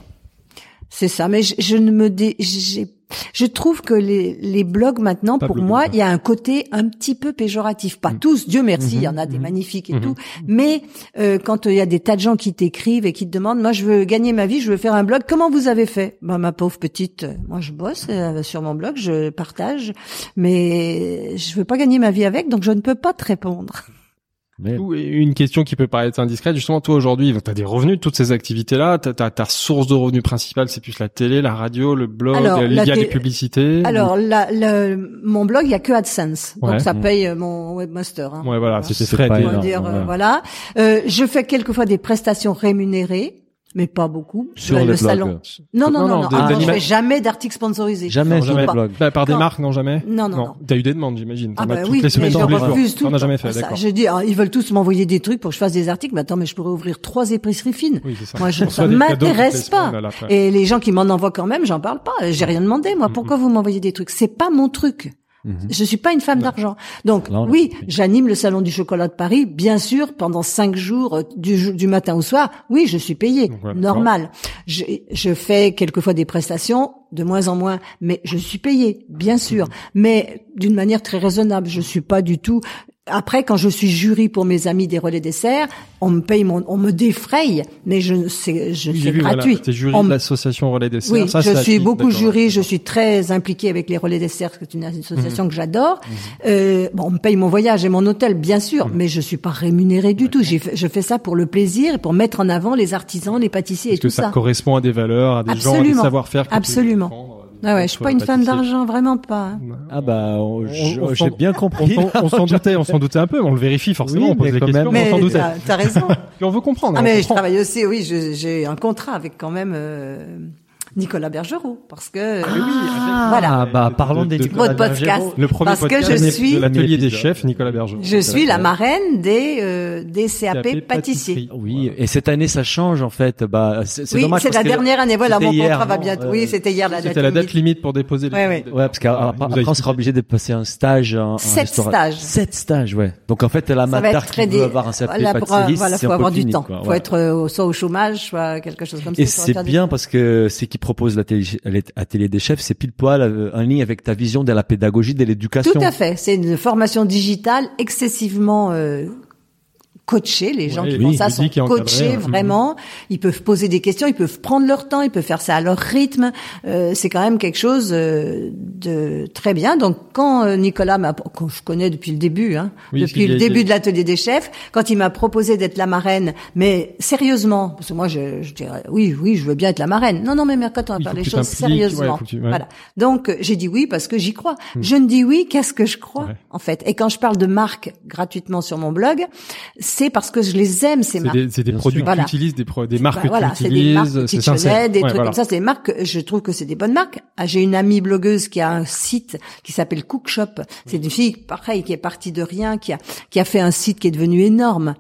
C'est ça, mais je, je ne me dé, j'ai, je trouve que les, les blogs maintenant, Pas pour moi, il y a un côté un petit peu péjoratif. Pas Mm. tous, Dieu merci, il y en a des mhm. magnifiques et Mhm. tout. Mais euh, quand il y a des tas de gens qui t'écrivent et qui te demandent, moi je veux gagner ma vie, je veux faire un blog, comment vous avez fait? Ben ma pauvre petite, euh, moi je bosse euh, sur mon blog, je partage, mais je veux pas gagner ma vie avec, donc je ne peux pas te répondre. Mais Une question qui peut paraître indiscrète, justement, toi aujourd'hui, tu as des revenus de toutes ces activités-là, ta, source de revenus principale, c'est plus la télé, la radio, le blog, Alors, il y la a les publicités. Alors, la, le, mon blog, il y a que AdSense, donc ça Mm. paye euh, mon webmaster. Hein. Ouais, voilà, c'était C'est frais. On va énorme, dire, euh, voilà. Euh, je fais quelquefois des prestations rémunérées, mais pas beaucoup. Sur le, le salon. Non, non, Non, non, non, des- Ah, non, je fais jamais d'articles sponsorisés. Jamais Non, jamais. blog. Bah, par des Quand- marques, non jamais. Non, non, non. T'as eu des demandes, j'imagine. Ah bah oui, les semaines, je refuse tout. T'en as jamais fait, d'accord. Je dis, ah, ils veulent tous m'envoyer des trucs pour que je fasse des articles, mais attends, mais je pourrais ouvrir trois épiceries fines. Oui, c'est ça. Moi, je, On ça m'intéresse pas. semaines, là, après. Et les gens qui m'en envoient quand même, j'en parle pas. J'ai rien demandé, moi. Mhm. Pourquoi vous m'envoyez des trucs? C'est pas mon truc. Mhm. Je suis pas une femme d'argent. Donc oui, j'anime le salon du chocolat de Paris, bien sûr, pendant cinq jours euh, du, matin au soir. Oui, je suis payée, Donc, voilà, normal. Je, je fais quelquefois des prestations, de moins en moins, mais je suis payée, bien sûr, mais d'une manière très raisonnable. Je suis pas du tout. Après, quand je suis jury pour mes amis des relais desserts, on me paye mon, on me défraye, mais je c'est, je vu, gratuit. Voilà, T'es jury On de l'association Relais des oui, Ça, je suis beaucoup jury, je suis très impliquée avec les relais desserts, c'est une association que j'adore. Euh, bon, on me paye mon voyage et mon hôtel, bien sûr, mais je suis pas rémunérée du tout. Je fais ça pour le plaisir et pour mettre en avant les artisans, les pâtissiers Parce et que tout ça, ça. correspond à des valeurs, à des gens, à des savoir-faire. que Absolument. Ah ouais, je suis pas une femme pâtissiers. d'argent, vraiment pas. hein. Ah bah, on- j'ai s'en- bien On compris. s'en- on s'en doutait, on s'en doutait un peu, mais on le vérifie forcément, Oui, on pose mais les quand questions, même. mais on s'en Mais doutait. t'as t'as raison. Puis on veut comprendre. Ah on mais je comprend. travaille aussi, oui, je- j'ai un contrat avec quand même euh, Nicolas Bergerot, parce que Ah, Voilà. bah, parlons De- des de- votre podcast. Le premier Parce que podcast je de suis- l'atelier des chefs, Nicolas Berger. je suis la marraine des euh, des CAP, CAP pâtissiers. Oui, et cette année ça change en fait. Bah, c'est c'est Oui, dommage c'est la que dernière année. Voilà, mon hier, contrat va bientôt. Euh, Oui, c'était hier la date. C'était la date limite. limite pour déposer les Ouais, ouais. parce qu'après on sera obligé de passer un stage. Sept stages. Sept stages, ouais. Donc en fait, l'amateur être qui veut avoir un CAP c'est faut un peu avoir du temps. Faut être euh, soit au chômage, soit quelque chose comme ça. Et c'est bien parce que ce qui propose l'atelier atelier des chefs, c'est pile poil euh, en ligne avec ta vision de la pédagogie, de l'éducation. Tout à fait. C'est une formation digitale excessivement euh, coacher les gens Ouais, qui oui, font ça sont encadré, coachés ouais. vraiment. Ils peuvent poser des questions, ils peuvent prendre leur temps, ils peuvent faire ça à leur rythme. Euh, c'est quand même quelque chose euh, de très bien. Donc quand euh, Nicolas m'a, que je connais depuis le début, hein, Oui, depuis le début de l'atelier des chefs, quand il m'a proposé d'être la marraine, mais sérieusement, parce que moi je, je dirais oui, oui, je veux bien être la marraine. Non, non, mais Mercotte, on va faire les choses ouais, sérieusement. tu- ouais. Voilà. Donc euh, j'ai dit oui parce que j'y crois. Je ne dis oui qu'à ce que je crois, en fait. Et quand je parle de marques gratuitement sur mon blog, c'est parce que je les aime ces C'est marques. des, c'est des Bien produits sûr. que tu Voilà. utilises, des, pro- des marques Bah, que voilà, tu c'est des marques c'est sincère. des Ouais, trucs voilà. comme ça, c'est des marques, que je trouve que c'est des bonnes marques. Ah, J'ai une amie blogueuse qui a un site qui s'appelle Cookshop. C'est une fille, pareil, qui est partie de rien, qui a, qui a fait un site qui est devenu énorme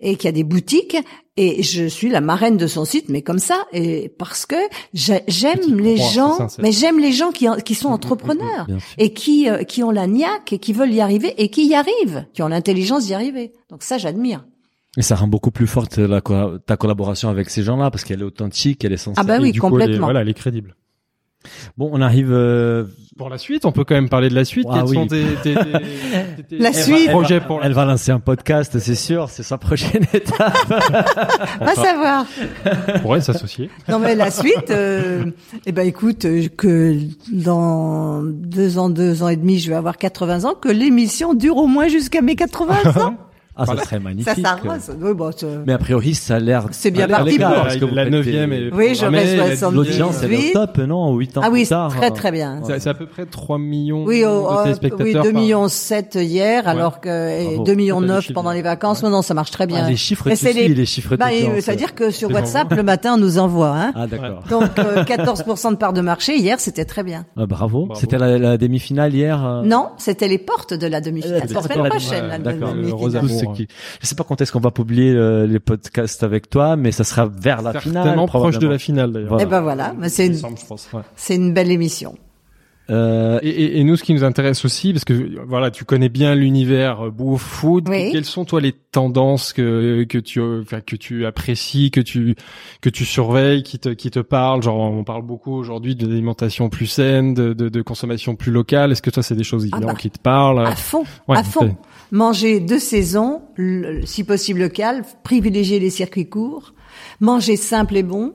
et qui a des boutiques. Et je suis la marraine de son site, mais comme ça, et parce que j'ai- j'aime les crois, gens, mais j'aime les gens qui, sont entrepreneurs Bien sûr. et qui, euh, qui ont la niaque et qui veulent y arriver et qui y arrivent, qui ont l'intelligence d'y arriver. Donc ça, j'admire. Et ça rend beaucoup plus forte la, ta collaboration avec ces gens-là parce qu'elle est authentique, elle est sincère. Ah bah Et oui, du coup, elle est- complètement. voilà, elle est crédible. Bon, on arrive. euh, Pour la suite, on peut quand même parler de la suite. Ah Quels oui. sont tes, tes, tes- tes- La suite. projets pour la elle va lancer un podcast, c'est sûr, c'est sa prochaine étape. Va savoir. pour elle s'associer. Non mais la suite, euh, eh ben écoute, euh, que dans deux ans, deux ans et demi, je vais avoir 80 ans, que l'émission dure au moins jusqu'à mes 80 ans. Ah, ça serait magnifique. ça s'arrose. Oui, bon, c'est- Mais a priori, ça a l'air. C'est bien parti légal, pour- parce que vous la neuvième est Oui, je reste elle a- 78. L'audience, elle est au top, non? 8 ans Ah oui, plus tard. très très bien. C'est c'est à peu près 3 millions Oui, de euh, téléspectateurs. oui, par- 2 millions 7 hier, alors que et Bravo. 2 millions T'as des 9 chiffres pendant les vacances. Non, non, ça marche très bien. Ah, les chiffres, c'est les- les chiffres Bah, euh, c'est-à-dire que sur WhatsApp, le matin, on nous envoie. Hein. Ah, d'accord. Donc, euh, 14% de part de marché, hier, c'était très bien. Ah, bravo. C'était la, demi-finale hier. euh, Non, c'était les portes de la demi-finale. Euh, La portes semaine de la prochaine, la demi-finale. Ceux ouais. qui- Je sais pas quand est-ce qu'on va publier euh, les podcasts avec toi, mais ça sera vers la finale. Certainement proche de la finale d'ailleurs. Voilà. Eh ben voilà, c'est une, ouais. c'est une belle émission. Euh, Et, nous, ce qui nous intéresse aussi, parce que voilà, tu connais bien l'univers euh, bouffe food. Oui. Quelles sont toi les tendances que que tu que tu apprécies, que tu que tu surveilles, qui te qui te parlent? Genre, on parle beaucoup aujourd'hui de l'alimentation plus saine, de, de, de consommation plus locale. Est-ce que toi, c'est des choses Ah bah, qui te parlent? À fond, Ouais, à fond. Manger de saison, si possible local, privilégier les circuits courts, manger simple et bon.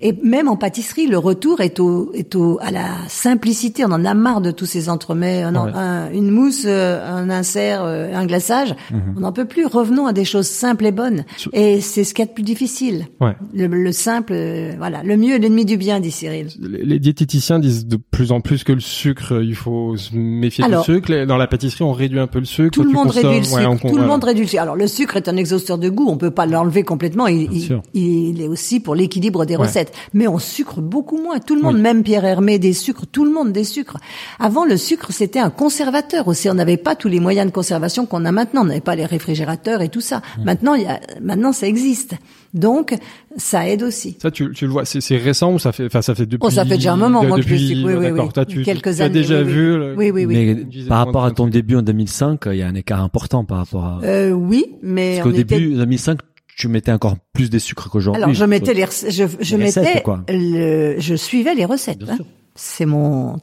Et même en pâtisserie, le retour est au, est au, à la simplicité. On en a marre de tous ces entremets, un- Ouais. un- une mousse, euh, un insert, euh, un glaçage. On n'en peut plus. Revenons à des choses simples et bonnes. Et c'est ce qu'il y a de plus difficile. Ouais. Le, le simple, euh, voilà. Le mieux est l'ennemi du bien, dit Cyril. Les diététiciens disent de plus en plus que le sucre, il faut se méfier Alors- du sucre. Dans la pâtisserie, on réduit un peu le sucre. Tout le monde consommes- réduit le sucre. ouais, on- tout le monde réduit le sucre. Alors le sucre est un exhausteur de goût. On peut pas l'enlever complètement. Il, il- il est aussi pour l'équilibre des Ouais. recettes. Mais on sucre beaucoup moins. Tout le monde, Oui. même Pierre Hermé, des sucres. Tout le monde des sucres. Avant, le sucre c'était un conservateur aussi. On n'avait pas tous les moyens de conservation qu'on a maintenant. On n'avait pas les réfrigérateurs et tout ça. Mmh. Maintenant, il y a, maintenant ça existe. Donc ça aide aussi. Ça, tu, tu le vois, c'est c'est récent ou ça fait, enfin, ça fait depuis. Oh, ça fait déjà un moment, de- moi, que je oui, oui, oui. toi, tu, Quelques tu as années, déjà oui, oui. vu. le- Oui, oui, oui. Mais par rapport à ton début en 2005, il y a un écart important par rapport à. Euh, oui, mais Parce qu'au était début, en 2005, tu mettais encore plus des sucres qu'aujourd'hui. Alors je mettais les, je, je Les recettes, mettais, quoi. le, je suivais les recettes. Bien hein. sûr. C'est mon.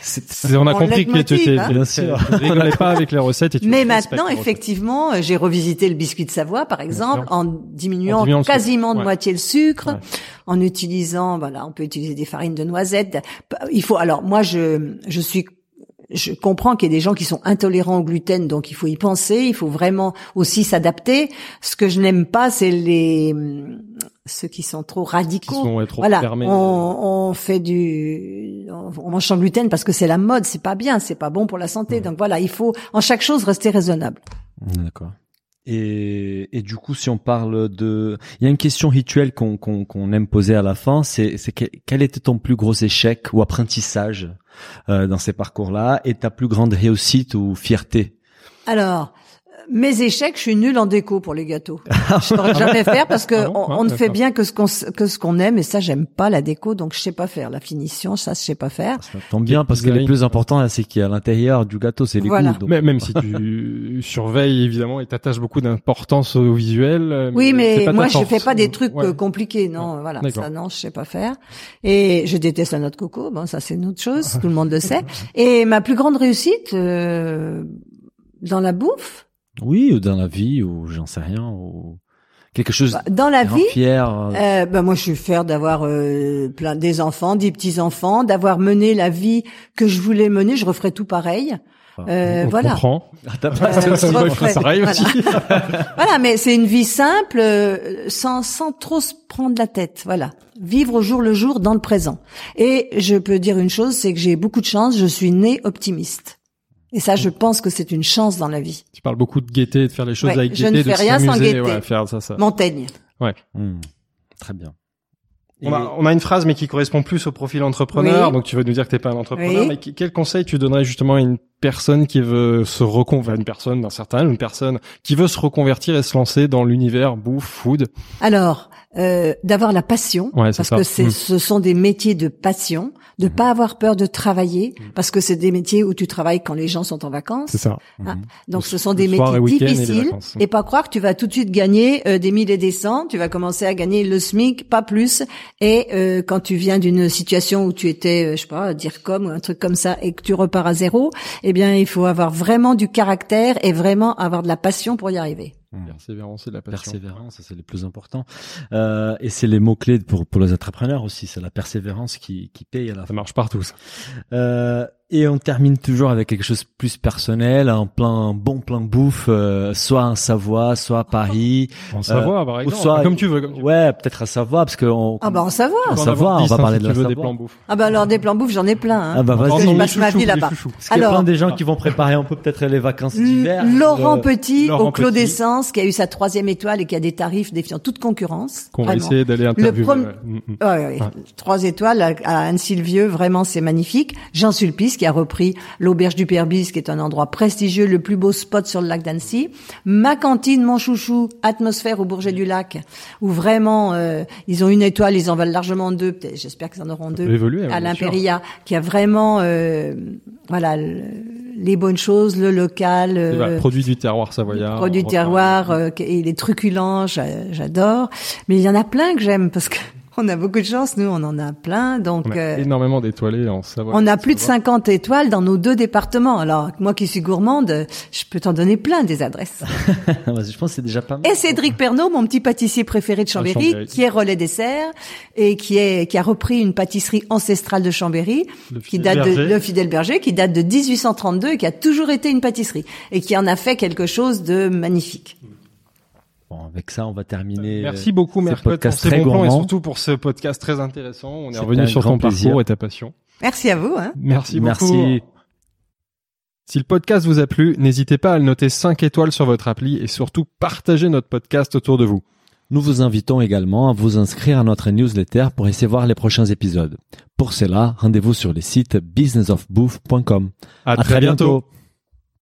C'est- On a compris que tu t'es- hein. Bien sûr. tu rigolais pas avec les recettes et tu Mais maintenant, effectivement, euh, j'ai revisité le biscuit de Savoie, par exemple, en diminuant, En quasiment de Ouais. moitié le sucre, Ouais. en utilisant, voilà, on peut utiliser des farines de noisettes. Il faut, alors moi, je, je suis je comprends qu'il y a des gens qui sont intolérants au gluten, donc il faut y penser, il faut vraiment aussi s'adapter. Ce que je n'aime pas, c'est les ceux qui sont trop Qui radicaux. sont ouais, trop voilà, fermés. on, on fait du, on mange sans gluten parce que c'est la mode, c'est pas bien, c'est pas bon pour la santé. Donc voilà, il faut en chaque chose rester raisonnable. D'accord. Et, et du coup, si on parle de, il y a une question rituelle qu'on aime poser à la fin, c'est c'est que- quel était ton plus gros échec ou apprentissage euh, dans ces parcours-là et ta plus grande réussite ou fierté? Alors, mes échecs, je suis nulle en déco pour les gâteaux. Je saurais jamais faire parce que Ah bon on, Ah, on ne fait bien que ce qu'on s- que ce qu'on aime et ça j'aime pas la déco donc je sais pas faire la finition ça je sais pas faire. Ça tombe bien parce que le plus important, là, c'est qu'il y a à l'intérieur du gâteau, c'est les Voilà. goûts. donc- Mais- Même si tu surveilles évidemment et t'attaches beaucoup d'importance au visuel. euh, Oui, mais moi je fais pas des trucs Ouais. euh, compliqués non voilà D'accord. ça non je sais pas faire et je déteste la noix de coco bon ça c'est une autre chose tout le monde le sait et ma plus grande réussite euh, dans la bouffe Oui, ou dans la vie, ou j'en sais rien, ou quelque chose. Bah, Dans la de vie, fier. euh, Euh, ben moi, je suis fière d'avoir euh, plein des enfants, des petits enfants, d'avoir mené la vie que je voulais mener. Je referais tout pareil. Euh, On voilà. comprend. Ah, t'as Euh, je voilà. aussi. Voilà, mais c'est une vie simple, euh, sans sans trop se prendre la tête. Voilà, vivre au jour le jour dans le présent. Et je peux dire une chose, c'est que j'ai beaucoup de chance. Je suis née optimiste. Et ça, je pense que c'est une chance dans la vie. Tu parles beaucoup de gaieté, de faire les choses Ouais, avec je gaieté, ne fais de rien sans gaieté. ouais, faire ça, ça. Montaigne. Hmm. Très bien. On a, on a une phrase, mais qui correspond plus au profil entrepreneur. Oui. Donc, tu veux nous dire que t'es pas un entrepreneur. Oui. Mais quel conseil tu donnerais justement à une personne qui veut se reconvertir, une personne d'un certain âge, une personne qui veut se reconvertir et se lancer dans l'univers bouffe, food? Alors, euh, d'avoir la passion, Ouais, parce ça. que c'est, Mm. ce sont des métiers de passion, de pas avoir peur de travailler, parce que c'est des métiers où tu travailles quand les gens sont en vacances. C'est ça. Ah, Mhm. Donc Le- ce sont des métiers et difficiles vacances. et pas croire que tu vas tout de suite gagner euh, des mille et des cents, tu vas commencer à gagner le SMIC, pas plus. Et euh, quand tu viens d'une situation où tu étais, euh, je sais pas, dire comme ou un truc comme ça et que tu repars à zéro, eh bien il faut avoir vraiment du caractère et vraiment avoir de la passion pour y arriver. Persévérance et de la passion. Persévérance, ça, c'est le plus important. Euh, et c'est les mots clés pour pour les entrepreneurs aussi. C'est la persévérance qui qui paye à la Ça fin. marche partout, ça. Euh, et on termine toujours avec quelque chose de plus personnel, un plan, un bon plan bouffe, euh, soit en Savoie, soit à Paris. En Savoie, par ou exemple. soit- comme tu veux, comme tu veux. Ouais, peut-être à Savoie, parce que on, Ah bah en savoir. en Savoie, on va hein, parler si de tu la veux des Savoie. plans bouffe. Ah bah alors des plans bouffe, j'en ai plein. Hein. Ah bah vas-y. je passe ma vie là-bas. chouchous. Parce qu'il y a Alors- plein des gens qui vont préparer un peu peut-être les vacances d'hiver. Laurent Euh, Petit Laurent au Clos d'Essence, qui a eu sa troisième étoile et qui a des tarifs défiant toute concurrence. Qu'on va essayer d'aller interviewer. Mm, mm. Ouais, ouais, ouais. Trois étoiles à, à Anne-Sylvieux, vraiment c'est magnifique. Jean Sulpice qui a repris l'auberge du Perbis, qui est un endroit prestigieux, le plus beau spot sur le lac d'Annecy. Ma cantine, mon chouchou, atmosphère au Bourget du Lac, où vraiment euh, ils ont une étoile, ils en veulent largement deux. J'espère qu'ils en auront deux. évoluer, à l'Imperia, qui a vraiment, euh, voilà, le- les bonnes choses, le local. Voilà, euh, produit du terroir savoyard. produits on de terroir, euh, et les truculents, j'a- j'adore. Mais il y en a plein que j'aime parce que on a beaucoup de chance, nous, on en a plein. Donc, On a euh, énormément d'étoilés en Savoie. on a plus de Savoie. 50 étoiles dans nos deux départements. Alors, moi qui suis gourmande, je peux t'en donner plein des adresses. je pense que c'est déjà pas mal. Et Cédric Pernaud, mon petit pâtissier préféré de Chambéry, Chambéry. qui est relais dessert et qui est qui a repris une pâtisserie ancestrale de Chambéry, Le qui date de le Fidèle Berger, qui date de 1832 et qui a toujours été une pâtisserie et qui en a fait quelque chose de magnifique. Bon, avec ça, on va terminer. Merci beaucoup, Mercotte, pour podcast ces très bons plans et surtout pour ce podcast très intéressant. On est revenu sur ton plaisir. parcours et ta passion. Merci à vous. Hein. Merci beaucoup. Merci. Si le podcast vous a plu, n'hésitez pas à le noter 5 étoiles sur votre appli et surtout partagez notre podcast autour de vous. Nous vous invitons également à vous inscrire à notre newsletter pour essayer voir les prochains épisodes. Pour cela, rendez-vous sur le site businessofbooth.com. À, À très bientôt.